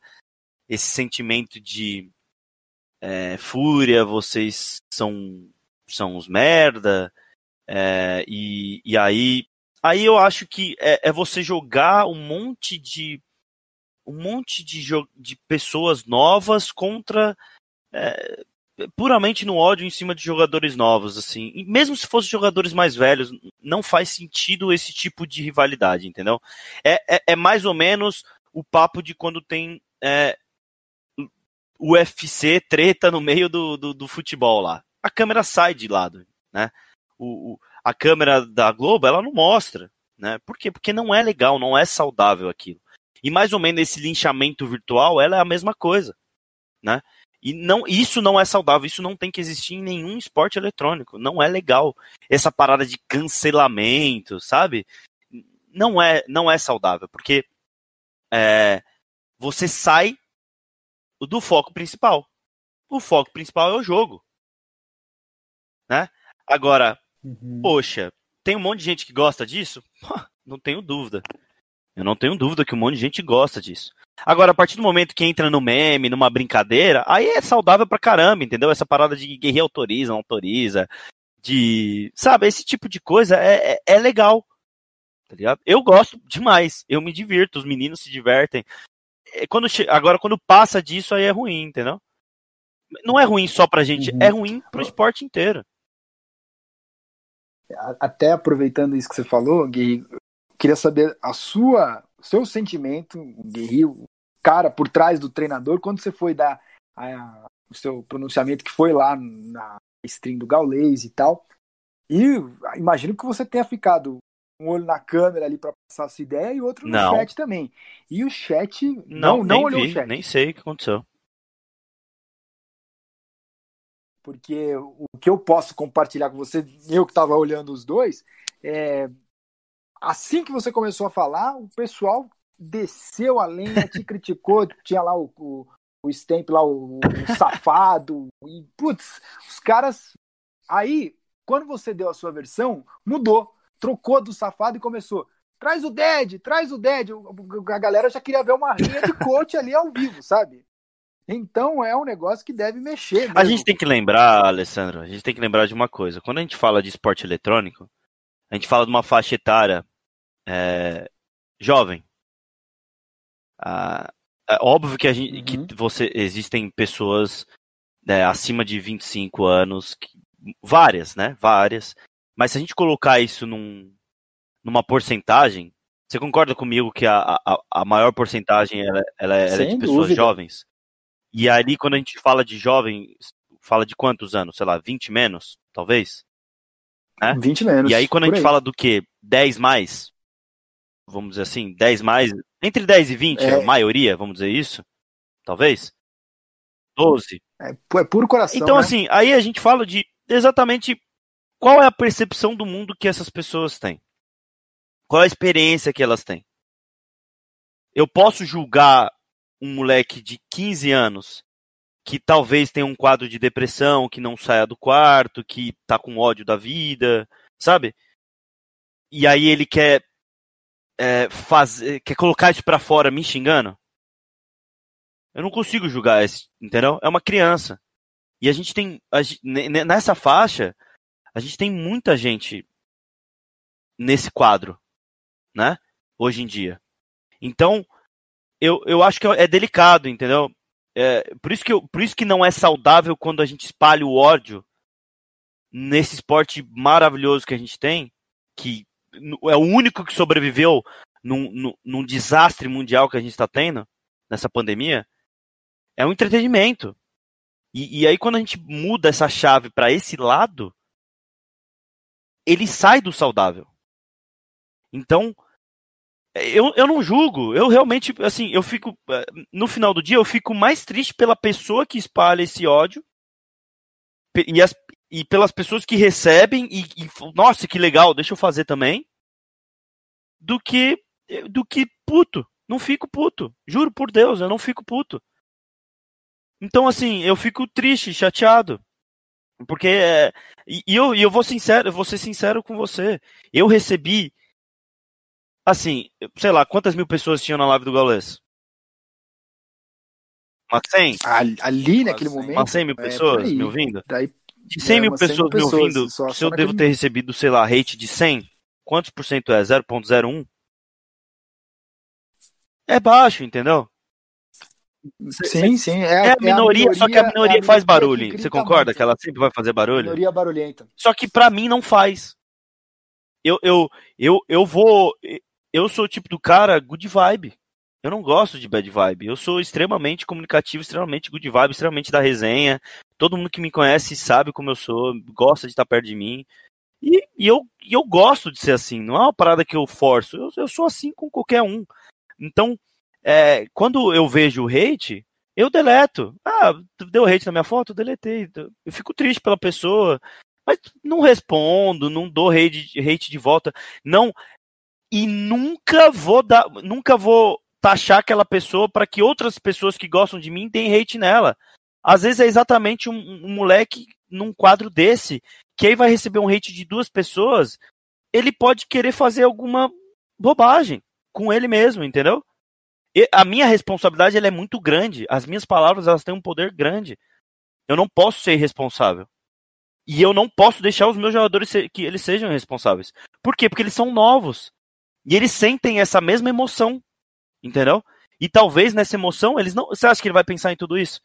F: esse sentimento de é, fúria, vocês são, são os merda, é, e, e aí, aí eu acho que é, é você jogar um monte de um monte de, de pessoas novas contra é, puramente no ódio em cima de jogadores novos, assim. E mesmo se fossem jogadores mais velhos, não faz sentido esse tipo de rivalidade, entendeu? É, é, é mais ou menos o papo de quando tem é, UFC treta no meio do, do, do, futebol lá. A câmera sai de lado, né? O, o, a câmera da Globo, ela não mostra, né? Por quê? Porque não é legal, não é saudável aquilo. E mais ou menos esse linchamento virtual, ela é a mesma coisa, né? E não, isso não é saudável, isso não tem que existir em nenhum esporte eletrônico. Não é legal. Essa parada de cancelamento, sabe? Não é, não é saudável, porque é, você sai do foco principal. O foco principal é o jogo. Né? Agora, uhum. poxa, tem um monte de gente que gosta disso? Não tenho dúvida. Eu não tenho dúvida que um monte de gente gosta disso. Agora, a partir do momento que entra no meme, numa brincadeira, aí é saudável pra caramba, entendeu? Essa parada de guerreiro autoriza, não autoriza, de. Sabe, esse tipo de coisa é, é, é legal. Tá ligado? Eu gosto demais. Eu me divirto, os meninos se divertem. É, quando che... Agora, quando passa disso, aí é ruim, entendeu? Não é ruim só pra gente,
E: Uhum.
F: é ruim pro esporte inteiro.
E: Até aproveitando isso que você falou, Gui, queria saber a sua, o seu sentimento, Gui, o cara por trás do treinador, quando você foi dar a- o seu pronunciamento que foi lá na stream do Gaulês e tal. E imagino que você tenha ficado um olho na câmera ali para passar a sua ideia e outro no
F: Não.
E: chat também. E o chat
F: Não,
E: não, não, olhou
F: vi,
E: o chat.
F: nem sei o que aconteceu.
E: porque o que eu posso compartilhar com você, eu que estava olhando os dois, é assim que você começou a falar, o pessoal desceu a lenha, te criticou, tinha lá o, o, o Stamp lá, o, o safado, e putz, os caras. Aí, quando você deu a sua versão, mudou, trocou do safado e começou. Traz o Dead, traz o Dead. A galera já queria ver uma rinha de coach ali ao vivo, sabe? Então é um negócio que deve mexer.
F: A
E: mesmo.
F: gente tem que lembrar, Alessandro, a gente tem que lembrar de uma coisa. Quando a gente fala de esporte eletrônico, a gente fala de uma faixa etária é, jovem. Ah, é óbvio que, a gente,
E: Uhum.
F: que você, existem pessoas né, acima de 25 anos, que- várias, né? Várias. Mas se a gente colocar isso num, numa porcentagem, você concorda comigo que a, a, a maior porcentagem ela, ela é, ela é de pessoas
E: dúvida.
F: jovens? E ali, quando a gente fala de jovem, fala de quantos anos? Sei lá, 20 menos, talvez? Né?
E: 20 menos.
F: E aí, quando a gente
E: aí.
F: fala do quê? 10 mais? Vamos dizer assim, 10 mais. Entre 10 e 20,
E: É.
F: a maioria, vamos dizer isso? Talvez? 12.
E: É, é puro coração.
F: Então,
E: né?
F: assim, aí a gente fala de exatamente qual é a percepção do mundo que essas pessoas têm. Qual é a experiência que elas têm. Eu posso julgar um moleque de 15 anos que talvez tenha um quadro de depressão, que não saia do quarto, que tá com ódio da vida, sabe? E aí ele quer é, fazer, quer colocar isso pra fora me xingando? Eu não consigo julgar esse, entendeu? É uma criança. E a gente tem. a nessa faixa, a gente tem muita gente nesse quadro, né? Hoje em dia. Então, eu, eu acho que é delicado, entendeu? É, por, isso que eu, por isso que não é saudável quando a gente espalha o ódio nesse esporte maravilhoso que a gente tem, que é o único que sobreviveu num, num, num desastre mundial que a gente está tendo, nessa pandemia, é um entretenimento. E, e aí, quando a gente muda essa chave para esse lado, ele sai do saudável. Então, eu, eu não julgo. Eu realmente, assim, eu fico. eh, No final do dia, eu fico mais triste pela pessoa que espalha esse ódio e, as, e pelas pessoas que recebem e, e. Nossa, que legal, deixa eu fazer também. Do que. Do que puto. Não fico puto. Juro por Deus, eu não fico puto. Então, assim, eu fico triste, chateado. Porque. é, e eu, e eu vou sincero, eu vou ser sincero com você. Eu recebi. Assim, sei lá, quantas mil pessoas tinham na live do Gaules? Umas 100?
E: Ali, ali naquele
G: Umas
E: momento.
F: Umas 100 mil
E: é,
F: pessoas
E: aí.
F: me ouvindo?
E: Daí,
F: De 100
E: É,
F: mil
E: 100
F: pessoas
E: mil
F: me ouvindo,
E: pessoas, só-
F: se
E: só
F: eu devo ter recebido, sei lá, hate de 100, quantos por cento é? 0.01? É baixo, entendeu?
E: sim, sim. É,
F: É a minoria, só que a minoria
E: é
F: faz
E: que
F: barulho. Você concorda
E: muito.
F: que ela sempre vai fazer barulho?
E: Minoria barulhenta.
F: Só que pra mim não faz. Eu, eu, eu, eu vou. Eu sou o tipo do cara good vibe. Eu não gosto de bad vibe. Eu sou extremamente comunicativo, extremamente good vibe, extremamente da resenha. Todo mundo que me conhece sabe como eu sou, gosta de estar perto de mim. E, e eu, e eu gosto de ser assim. Não é uma parada que eu forço. Eu, eu sou assim com qualquer um. Então, é, quando eu vejo o hate, eu deleto. Ah, deu hate na minha foto? Eu deletei. Eu fico triste pela pessoa. Mas não respondo, não dou hate, hate de volta. Não. E nunca vou dar. Nunca vou taxar aquela pessoa para que outras pessoas que gostam de mim deem hate nela. Às vezes é exatamente um, um moleque num quadro desse, que aí vai receber um hate de duas pessoas, ele pode querer fazer alguma bobagem com ele mesmo, entendeu? E a minha responsabilidade ela é muito grande. As minhas palavras elas têm um poder grande. Eu não posso ser irresponsável. E eu não posso deixar os meus jogadores que eles sejam responsáveis. Por quê? Porque eles são novos. E eles sentem essa mesma emoção. Entendeu? E talvez nessa emoção eles não. Você acha que ele vai pensar em tudo isso?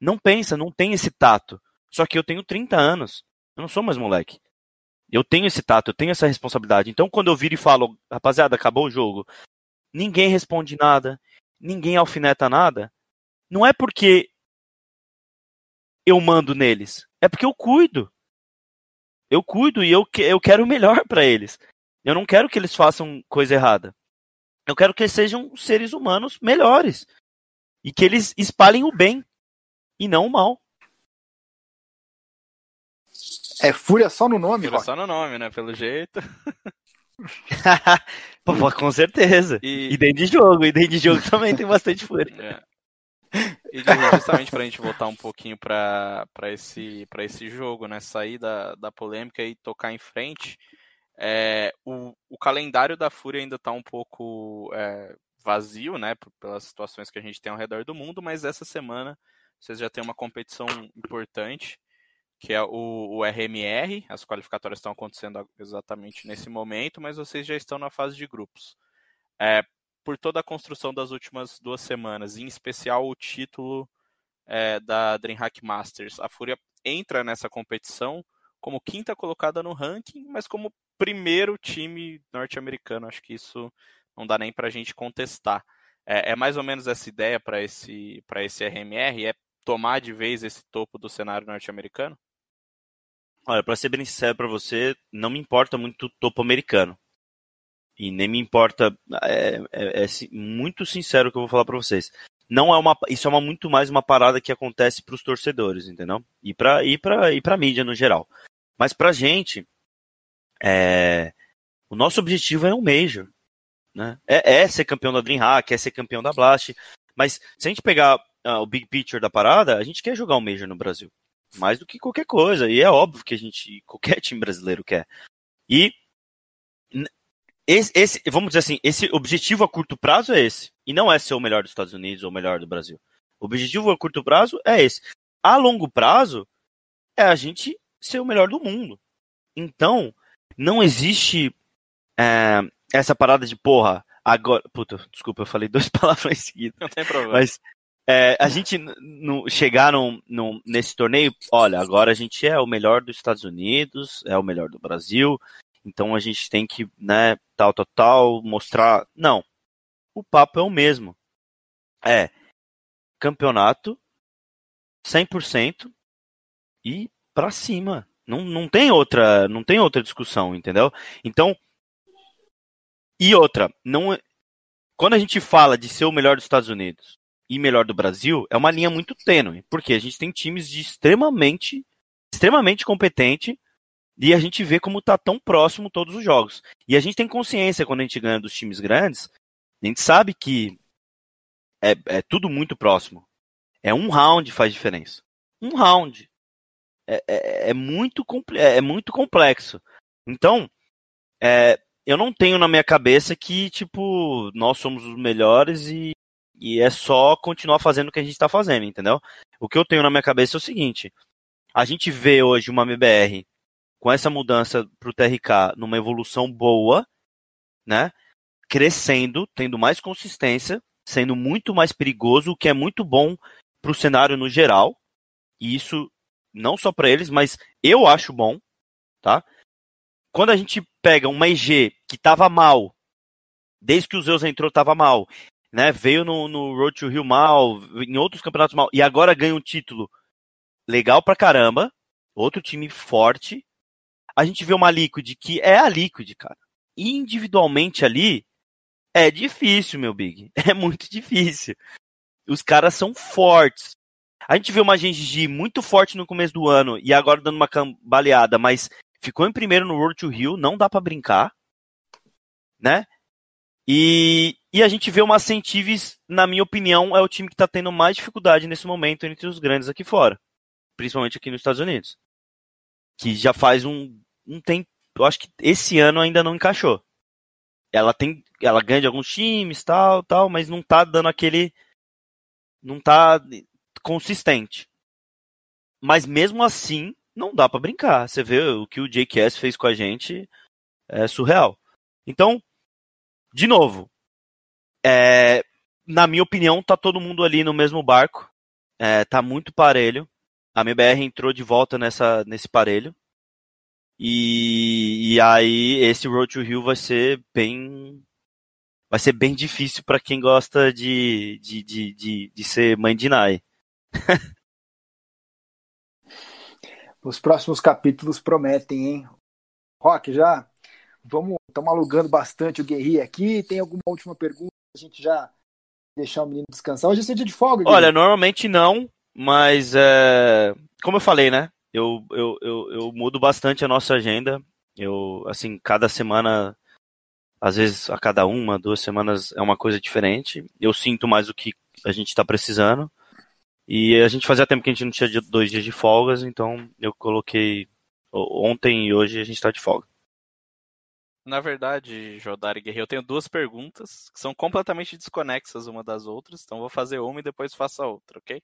F: Não pensa, não tem esse tato. Só que eu tenho 30 anos. Eu não sou mais moleque. Eu tenho esse tato, eu tenho essa responsabilidade. Então, quando eu viro e falo, rapaziada, acabou o jogo, ninguém responde nada, ninguém alfineta nada, não é porque eu mando neles, é porque eu cuido. Eu cuido e eu, eu quero o melhor para eles. Eu não quero que eles façam coisa errada. Eu quero que eles sejam seres humanos melhores. E que eles espalhem o bem e não o mal.
E: É fúria só no nome,
G: Fúria só no nome, né? Pelo jeito.
F: Pô, com certeza. E... e dentro de jogo, e dentro de jogo também tem bastante fúria. É.
G: E justamente para a gente voltar um pouquinho para esse, esse jogo, né? Sair da, da polêmica e tocar em frente. É, o, o calendário da Fúria ainda está um pouco é, vazio, né? Pelas situações que a gente tem ao redor do mundo, mas essa semana vocês já têm uma competição importante que é o, o, RMR. As qualificatórias estão acontecendo exatamente nesse momento, mas vocês já estão na fase de grupos. É, por toda a construção das últimas duas semanas, em especial o título é, da DreamHack Masters, a Fúria entra nessa competição como quinta colocada no ranking, mas como primeiro time norte-americano. Acho que isso não dá nem para a gente contestar. É, é, mais ou menos essa ideia para esse, esse RMR? É tomar de vez esse topo do cenário norte-americano?
F: Olha, para ser bem sincero para você, não me importa muito o topo americano. E nem me importa. É, é, é muito sincero o que eu vou falar para vocês. Não é uma, isso é uma, muito mais uma parada que acontece para os torcedores, entendeu? E para e para e para mídia no geral. Mas para gente, é, o nosso objetivo é um major, né? É, é, ser campeão da DreamHack, é ser campeão da Blast. Mas se a gente pegar uh, o big picture da parada, a gente quer jogar um major no Brasil mais do que qualquer coisa. E é óbvio que a gente, qualquer time brasileiro quer. E esse, esse, vamos dizer assim, esse objetivo a curto prazo é esse. E não é ser o melhor dos Estados Unidos ou o melhor do Brasil. O objetivo a curto prazo é esse. A longo prazo é a gente ser o melhor do mundo. Então, não existe é, essa parada de porra, agora. Puta, desculpa, eu falei duas palavras seguidas.
G: Não tem problema.
F: Mas é, a gente no, chegar no, no, nesse torneio, olha, agora a gente é o melhor dos Estados Unidos, é o melhor do Brasil, então a gente tem que, né, tal, tal, tal, mostrar. Não. O papo é o mesmo. É campeonato 100% e para cima. Não, não tem outra, não tem outra discussão, entendeu? Então, e outra, não quando a gente fala de ser o melhor dos Estados Unidos, e melhor do Brasil é uma linha muito tênue, porque a gente tem times de extremamente, extremamente competente e a gente vê como tá tão próximo todos os jogos. E a gente tem consciência quando a gente ganha dos times grandes, a gente sabe que é, é tudo muito próximo. É um round faz diferença. Um round. É, é, é muito, é, é muito complexo. Então, é, eu não tenho na minha cabeça que, tipo, nós somos os melhores e e é só continuar fazendo o que a gente está fazendo, entendeu? O que eu tenho na minha cabeça é o seguinte: a gente vê hoje uma MBR com essa mudança para o TRK numa evolução boa, né? Crescendo, tendo mais consistência, sendo muito mais perigoso, o que é muito bom para o cenário no geral. E isso não só para eles, mas eu acho bom, tá? Quando a gente pega uma EG que estava mal, desde que o Zeus entrou estava mal, né? Veio no, no Road to Rio mal, em outros campeonatos mal, e agora ganha um título legal pra caramba, outro time forte. A gente vê uma Liquid que é a Liquid, cara. Individualmente ali, é difícil, meu Big. É muito difícil. Os caras são fortes. A gente vê uma Genji muito forte no começo do ano e agora dando uma cambaleada, mas ficou em primeiro no World to Rio, não dá para brincar, né? E, e a gente vê uma Centives, na minha opinião, é o time que está tendo mais dificuldade nesse momento entre os grandes aqui fora. Principalmente aqui nos Estados Unidos. Que já faz um, um tempo. Eu acho que esse ano ainda não encaixou. Ela tem. Ela ganha de alguns times, tal, tal, mas não tá dando aquele. Não tá consistente. Mas mesmo assim, não dá para brincar. Você vê o que o JKS fez com a gente, é surreal. Então, de novo, é, na minha opinião, tá todo mundo ali no mesmo barco. É, tá muito parelho. A MBR entrou de volta nessa, nesse parelho. E, e aí esse Road to Rio vai ser bem vai ser bem difícil para quem gosta de, de, de, de, de ser mãe de Nai.
E: Os próximos capítulos prometem, hein? Rock, já vamos, estamos alugando bastante o Guerri aqui. Tem alguma última pergunta? A gente já deixar o menino descansar. Hoje é dia de folga,
F: Guerri. Olha, normalmente não, mas é, como eu falei, né? Eu, eu, eu, eu mudo bastante a nossa agenda. Eu, assim, cada semana, às vezes a cada uma, duas semanas é uma coisa diferente. Eu sinto mais o que a gente está precisando. E a gente fazia tempo que a gente não tinha dois dias de folgas, então eu coloquei ontem e hoje a gente está de folga.
G: Na verdade, Jodari Guerreiro, eu tenho duas perguntas que são completamente desconexas uma das outras, então vou fazer uma e depois faço a outra, ok?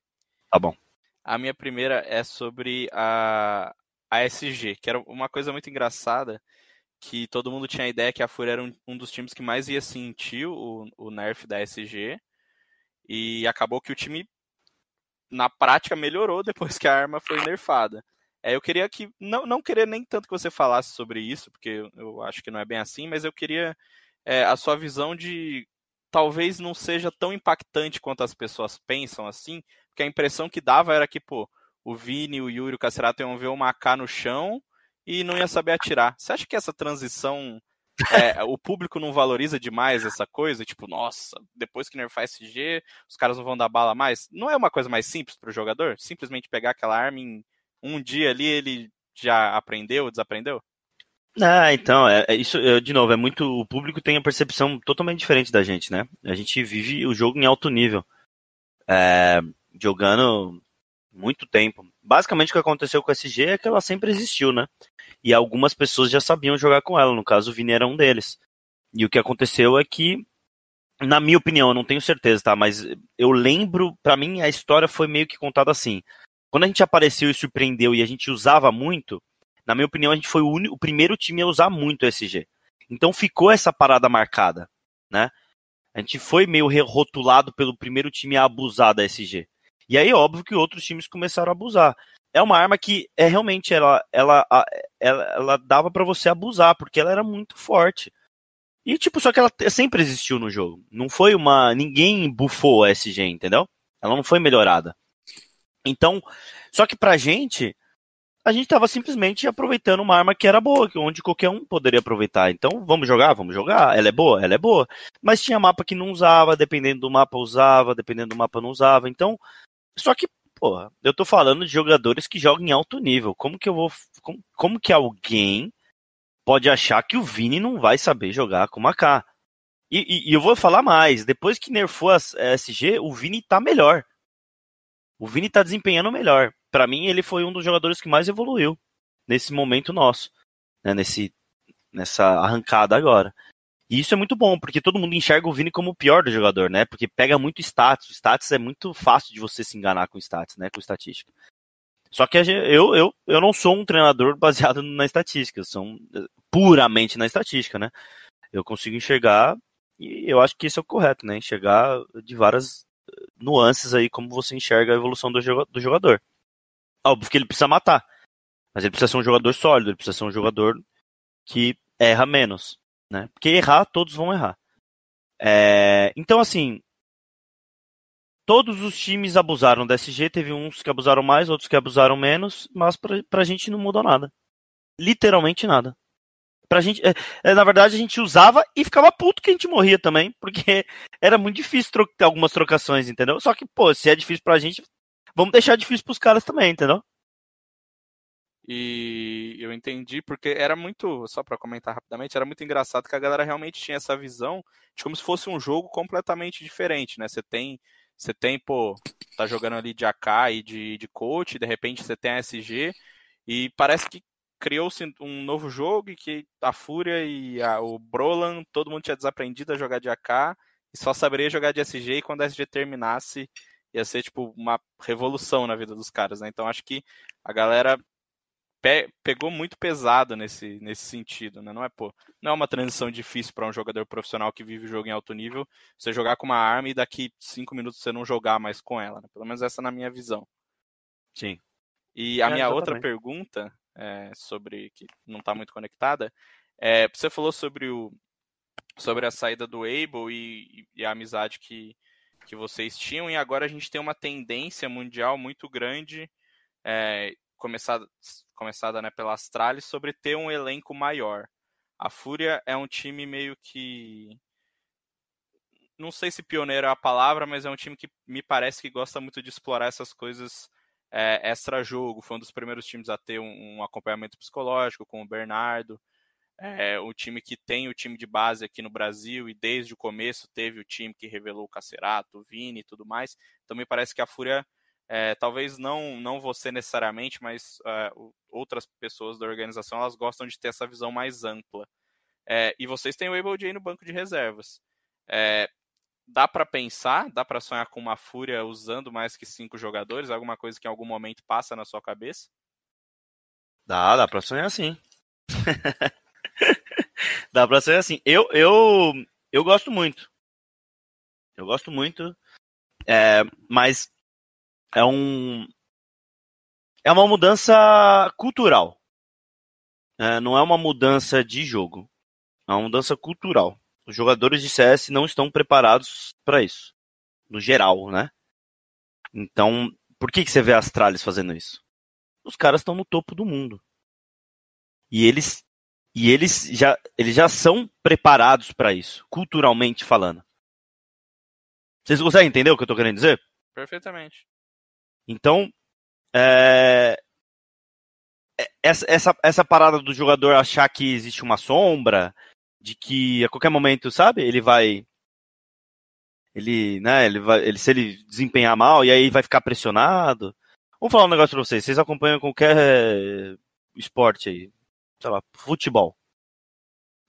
F: Tá bom.
G: A minha primeira é sobre a, a SG, que era uma coisa muito engraçada, que todo mundo tinha a ideia que a Fúria era um, um dos times que mais ia sentir o, o nerf da SG, e acabou que o time na prática melhorou depois que a arma foi nerfada. É, eu queria que, não, não queria nem tanto que você falasse sobre isso, porque eu, acho que não é bem assim, mas eu queria é, a sua visão de talvez não seja tão impactante quanto as pessoas pensam assim, porque a impressão que dava era que, pô, o Vini, o Yuri, o Cacerato iam ver uma AK no chão e não ia saber atirar. Você acha que essa transição é, o público não valoriza demais essa coisa, tipo, nossa, depois que nerfar SG, os caras não vão dar bala mais. Não é uma coisa mais simples para o jogador? Simplesmente pegar aquela arma em um dia ali, ele já aprendeu, desaprendeu?
F: Ah, então, é, é isso, é, de novo, é muito. O público tem a percepção totalmente diferente da gente, né? A gente vive o jogo em alto nível. É, jogando muito tempo. Basicamente o que aconteceu com a SG é que ela sempre existiu, né? E algumas pessoas já sabiam jogar com ela, no caso o Vini era um deles. E o que aconteceu é que, na minha opinião, eu não tenho certeza, tá? Mas eu lembro, para mim a história foi meio que contada assim. Quando a gente apareceu e surpreendeu e a gente usava muito, na minha opinião, a gente foi o, único, o primeiro time a usar muito o SG. Então ficou essa parada marcada, né? A gente foi meio rotulado pelo primeiro time a abusar da SG. E aí, óbvio que outros times começaram a abusar é uma arma que é realmente ela ela ela, ela dava para você abusar porque ela era muito forte. E tipo, só que ela sempre existiu no jogo. Não foi uma ninguém bufou a SG, entendeu? Ela não foi melhorada. Então, só que pra gente a gente estava simplesmente aproveitando uma arma que era boa, onde qualquer um poderia aproveitar. Então, vamos jogar, vamos jogar. Ela é boa, ela é boa. Mas tinha mapa que não usava, dependendo do mapa usava, dependendo do mapa não usava. Então, só que porra, eu tô falando de jogadores que jogam em alto nível. Como que eu vou. Como, como que alguém pode achar que o Vini não vai saber jogar com uma K? E, e, e, eu vou falar mais. Depois que nerfou a SG, o Vini tá melhor. O Vini tá desempenhando melhor. Para mim, ele foi um dos jogadores que mais evoluiu nesse momento nosso. Né, nesse, nessa arrancada agora. E isso é muito bom, porque todo mundo enxerga o Vini como o pior do jogador, né? Porque pega muito status. Status é muito fácil de você se enganar com status, né? Com estatística. Só que eu, eu, eu não sou um treinador baseado na estatística, eu sou eh, puramente na estatística, né? Eu consigo enxergar, e eu acho que isso é o correto, né? Enxergar de várias eh, nuances aí como você enxerga a evolução do, do jogador. Óbvio que ele precisa matar, mas ele precisa ser um jogador sólido, ele precisa ser um jogador que erra menos né? Porque errar, todos vão errar. É, então, assim, todos os times abusaram da SG, teve uns que abusaram mais, outros que abusaram menos, mas pra, pra gente não mudou nada. Literalmente nada. Pra gente, é, é, na verdade, a gente usava e ficava puto que a gente morria também, porque era muito difícil ter algumas trocações, entendeu? Só que, pô, se é difícil pra gente, vamos deixar difícil pros caras também, entendeu?
G: E eu entendi porque era muito, só para comentar rapidamente, era muito engraçado que a galera realmente tinha essa visão de como se fosse um jogo completamente diferente, né? Você tem, você tem, pô, tá jogando ali de AK e de, de coach, de repente você tem a SG e parece que criou-se um novo jogo e que a Fúria e a, o Brolan, todo mundo tinha desaprendido a jogar de AK e só saberia jogar de SG e quando a SG terminasse ia ser tipo uma revolução na vida dos caras, né? Então acho que a galera pe pegou muito pesado nesse, nesse sentido, né? Não é, pô, não é uma transição difícil para um jogador profissional que vive o jogo em alto nível, você jogar com uma arma e daqui cinco minutos você não jogar mais com ela, né? Pelo menos essa na minha visão.
F: Sim.
G: E a é, minha outra pergunta, é, sobre que não está muito conectada, é, você falou sobre o sobre a saída do Able e, e, a amizade que, que vocês tinham, e agora a gente tem uma tendência mundial muito grande, é, começada, começada né, pela Astralis, sobre ter um elenco maior. A Fúria é um time meio que. Não sei se pioneiro é a palavra, mas é um time que me parece que gosta muito de explorar essas coisas é, extra-jogo. Foi um dos primeiros times a ter um, um acompanhamento psicológico com o Bernardo. É, o time que tem o time de base aqui no Brasil e desde o começo teve o time que revelou o Cacerato, o Vini e tudo mais. Então me parece que a Fúria, é, talvez não, não você necessariamente, mas é, outras pessoas da organização, elas gostam de ter essa visão mais ampla. É, e vocês têm o Able J no banco de reservas. É, dá para pensar, dá para sonhar com uma Fúria usando mais que cinco jogadores? Alguma coisa que em algum momento passa na sua cabeça?
F: Dá, dá para sonhar sim. Dá pra ser assim. Eu, eu, eu gosto muito. Eu gosto muito. É, mas é um. É uma mudança cultural. É, não é uma mudança de jogo. É uma mudança cultural. Os jogadores de CS não estão preparados para isso. No geral, né? Então, por que, que você vê Astralis fazendo isso? Os caras estão no topo do mundo. E eles e eles já, eles já são preparados para isso, culturalmente falando. Vocês conseguem entender o que eu estou querendo dizer?
G: Perfeitamente.
F: Então, é... é essa, essa, essa parada do jogador achar que existe uma sombra, de que a qualquer momento, sabe, ele vai. Ele, né, ele vai. Ele, se ele desempenhar mal, e aí vai ficar pressionado. Vamos falar um negócio pra vocês. Vocês acompanham qualquer esporte aí sei lá, futebol.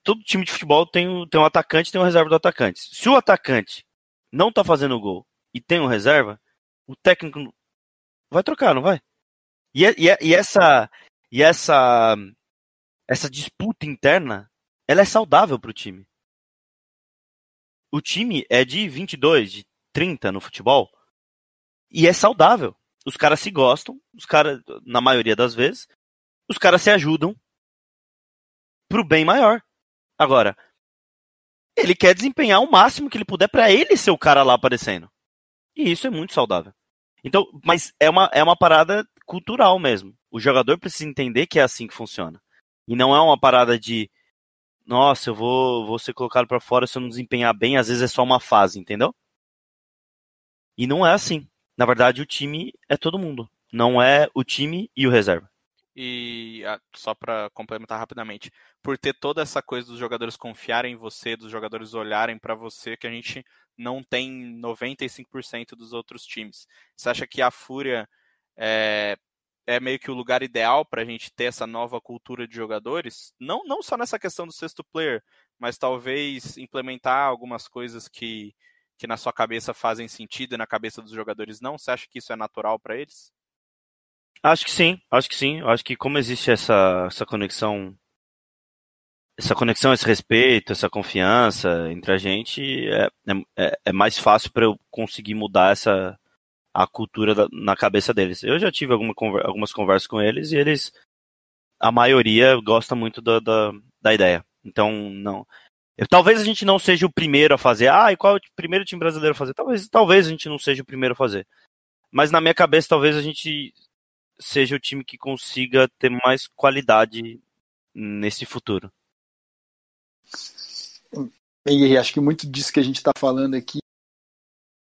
F: Todo time de futebol tem, tem um atacante tem um reserva do atacante. Se o atacante não tá fazendo gol e tem um reserva, o técnico vai trocar, não vai? E, e, e essa e essa essa disputa interna, ela é saudável para o time. O time é de 22, de 30 no futebol e é saudável. Os caras se gostam, os caras, na maioria das vezes, os caras se ajudam, pro bem maior. Agora, ele quer desempenhar o máximo que ele puder para ele ser o cara lá aparecendo. E isso é muito saudável. Então, mas é uma, é uma parada cultural mesmo. O jogador precisa entender que é assim que funciona. E não é uma parada de nossa, eu vou, vou ser colocado para fora se eu não desempenhar bem, às vezes é só uma fase, entendeu? E não é assim. Na verdade, o time é todo mundo. Não é o time e o reserva.
G: E só para complementar rapidamente, por ter toda essa coisa dos jogadores confiarem em você, dos jogadores olharem para você, que a gente não tem 95% dos outros times. Você acha que a Fúria é, é meio que o lugar ideal para a gente ter essa nova cultura de jogadores? Não, não só nessa questão do sexto player, mas talvez implementar algumas coisas que, que na sua cabeça fazem sentido e na cabeça dos jogadores não? Você acha que isso é natural para eles?
F: Acho que sim, acho que sim. Acho que como existe essa, essa conexão, essa conexão, esse respeito, essa confiança entre a gente, é, é, é mais fácil para eu conseguir mudar essa a cultura da, na cabeça deles. Eu já tive alguma, algumas conversas com eles e eles, a maioria gosta muito da, da, da ideia. Então, não. Eu, talvez a gente não seja o primeiro a fazer. Ah, e qual é o primeiro time brasileiro a fazer? Talvez, talvez a gente não seja o primeiro a fazer. Mas na minha cabeça, talvez a gente seja o time que consiga ter mais qualidade nesse futuro.
E: Bem, acho que muito disso que a gente está falando aqui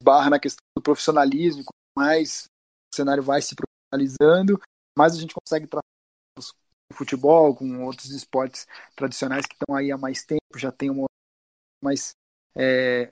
E: barra na questão do profissionalismo, mais o cenário vai se profissionalizando, mais a gente consegue tratar com futebol, com outros esportes tradicionais que estão aí há mais tempo, já tem uma mais é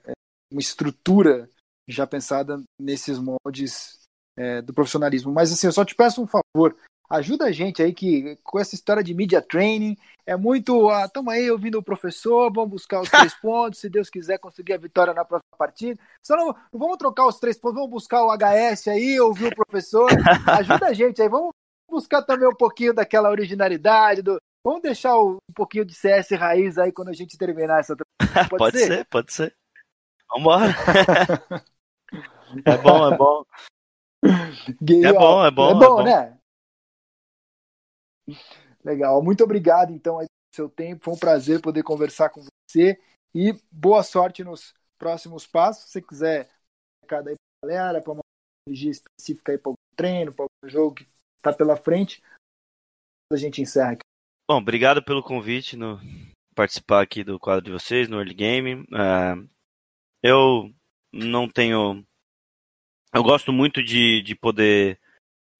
E: uma estrutura já pensada nesses moldes é, do profissionalismo. Mas assim, eu só te peço um favor, ajuda a gente aí que com essa história de media training é muito, ah, tamo aí ouvindo o professor, vamos buscar os três pontos, se Deus quiser conseguir a vitória na próxima partida. Só não, não vamos trocar os três pontos, vamos buscar o HS aí, ouvir o professor. Ajuda a gente aí, vamos buscar também um pouquinho daquela originalidade, do, Vamos deixar um pouquinho de CS raiz aí quando a gente terminar essa
F: Pode, pode ser? ser? pode ser. Vambora. é bom, é bom. É bom, é bom.
E: É bom, é bom. né? Legal. Muito obrigado, então, pelo seu tempo. Foi um prazer poder conversar com você. E boa sorte nos próximos passos. Se você quiser, cada aí pra galera, para uma energia específica aí para algum treino, para algum jogo que está pela frente, a gente encerra aqui.
F: Bom, obrigado pelo convite no participar aqui do quadro de vocês no Early Game. Uh, eu não tenho. Eu gosto muito de, de poder.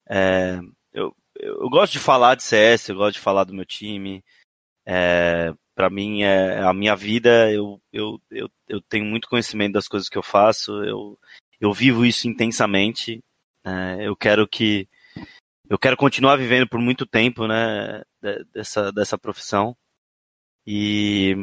F: É, eu, gosto de falar de CS, eu gosto de falar do meu time. É, para mim é a minha vida. Eu, eu, eu, eu tenho muito conhecimento das coisas que eu faço. Eu, eu vivo isso intensamente. É, eu quero que eu quero continuar vivendo por muito tempo, né, dessa, dessa profissão. E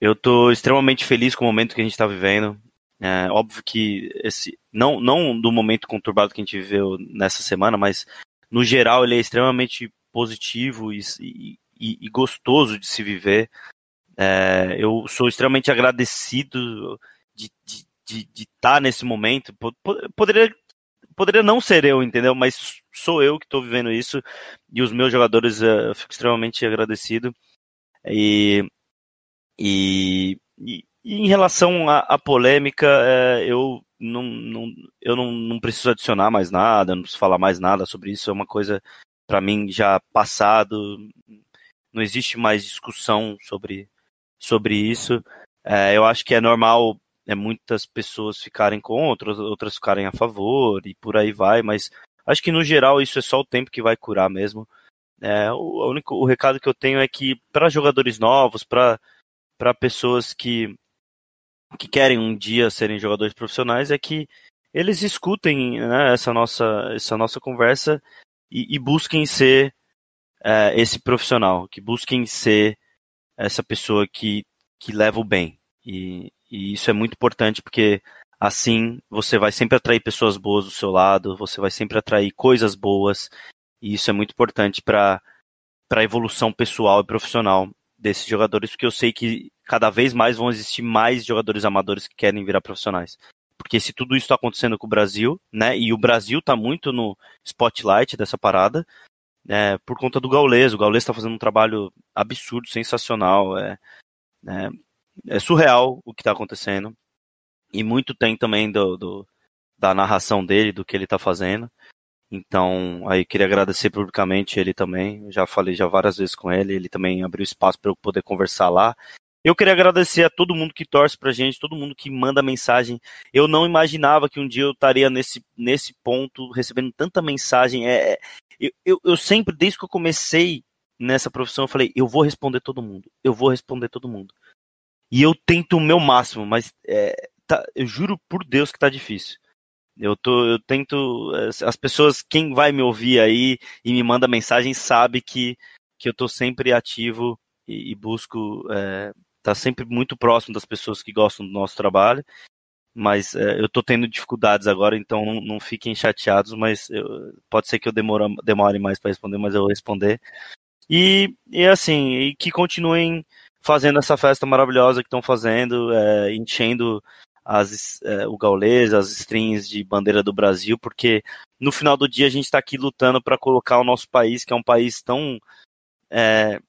F: eu estou extremamente feliz com o momento que a gente está vivendo. É óbvio que esse não não do momento conturbado que a gente viveu nessa semana, mas no geral ele é extremamente positivo e, e, e gostoso de se viver. É, eu sou extremamente agradecido de estar de, de, de tá nesse momento. Poderia poderia não ser eu, entendeu? Mas sou eu que estou vivendo isso e os meus jogadores uh, eu fico extremamente agradecido. E, e, e, e em relação à, polêmica, uh, eu não, não, eu não, não preciso adicionar mais nada, não preciso falar mais nada sobre isso. É uma coisa para mim já passado. Não existe mais discussão sobre, sobre isso. Uh, eu acho que é normal é, muitas pessoas ficarem contra, outras ficarem a favor e por aí vai, mas acho que no geral isso é só o tempo que vai curar mesmo. É, o, único, o recado que eu tenho é que para jogadores novos, para pessoas que, que querem um dia serem jogadores profissionais, é que eles escutem né, essa, nossa, essa nossa conversa e, e busquem ser é, esse profissional, que busquem ser essa pessoa que, que leva o bem. E, e isso é muito importante porque assim você vai sempre atrair pessoas boas do seu lado, você vai sempre atrair coisas boas, e isso é muito importante para a evolução pessoal e profissional desses jogadores, porque eu sei que cada vez mais vão existir mais jogadores amadores que querem virar profissionais. Porque se tudo isso está acontecendo com o Brasil, né, e o Brasil está muito no spotlight dessa parada, é, por conta do Gaules, o Gaules está fazendo um trabalho absurdo, sensacional, é, é, é surreal o que está acontecendo. E muito tem também do, do, da narração dele, do que ele está fazendo. Então, aí queria agradecer publicamente ele também. Eu já falei já várias vezes com ele, ele também abriu espaço para eu poder conversar lá. Eu queria agradecer a todo mundo que torce pra gente, todo mundo que manda mensagem. Eu não imaginava que um dia eu estaria nesse, nesse ponto, recebendo tanta mensagem. É, é eu, eu, eu sempre, desde que eu comecei nessa profissão, eu falei, eu vou responder todo mundo. Eu vou responder todo mundo. E eu tento o meu máximo, mas é, tá, eu juro por Deus que tá difícil. Eu, tô, eu tento. As pessoas, quem vai me ouvir aí e me manda mensagem, sabe que, que eu tô sempre ativo e, busco. É, tá sempre muito próximo das pessoas que gostam do nosso trabalho. Mas é, eu tô tendo dificuldades agora, então não, não fiquem chateados, mas eu, pode ser que eu demore, demore mais para responder, mas eu vou responder. E, e assim, e que continuem fazendo essa festa maravilhosa que estão fazendo, é, enchendo as, é, o gaulês, as strings de bandeira do Brasil, porque no final do dia a gente está aqui lutando para colocar o nosso país, que é um país tão. É,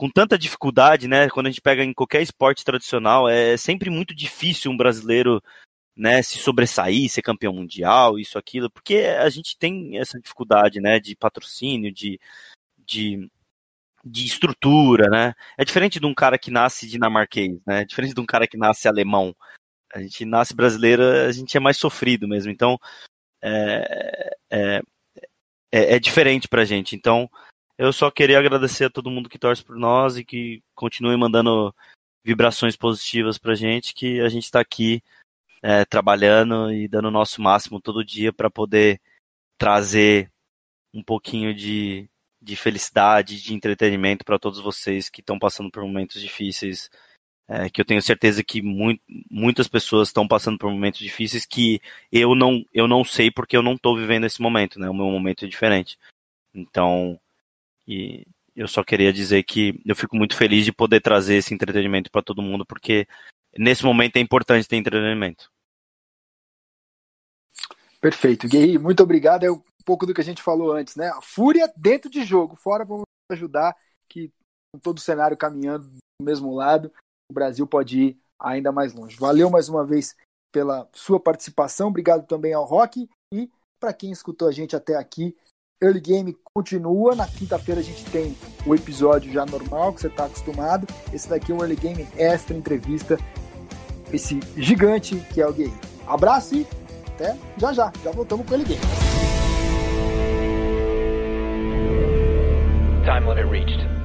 F: com tanta dificuldade, né? Quando a gente pega em qualquer esporte tradicional, é sempre muito difícil um brasileiro né, se sobressair, ser campeão mundial, isso, aquilo, porque a gente tem essa dificuldade, né, de patrocínio, de, de de estrutura, né? É diferente de um cara que nasce dinamarquês, né? É diferente de um cara que nasce alemão. A gente nasce brasileiro, a gente é mais sofrido mesmo. Então, é, é, é, é diferente pra gente. Então, eu só queria agradecer a todo mundo que torce por nós e que continue mandando vibrações positivas pra gente, que a gente está aqui é, trabalhando e dando o nosso máximo todo dia para poder trazer um pouquinho de, de felicidade, de entretenimento para todos vocês que estão passando por momentos difíceis. É, que eu tenho certeza que muito, muitas pessoas estão passando por momentos difíceis que eu não, eu não sei porque eu não estou vivendo esse momento, né? O meu momento é diferente. Então, e eu só queria dizer que eu fico muito feliz de poder trazer esse entretenimento para todo mundo, porque nesse momento é importante ter entretenimento.
E: Perfeito. Gui, muito obrigado. É um pouco do que a gente falou antes, né? Fúria dentro de jogo, fora para ajudar que todo o cenário caminhando do mesmo lado, o Brasil pode ir ainda mais longe. Valeu mais uma vez pela sua participação. Obrigado também ao Rock e para quem escutou a gente até aqui. Early Game continua. Na quinta-feira a gente tem o episódio já normal, que você está acostumado. Esse daqui é um Early Game extra entrevista. Esse gigante que é o Gui. Abraço e até já já. Já voltamos com o Early Game.
D: Time limit reached.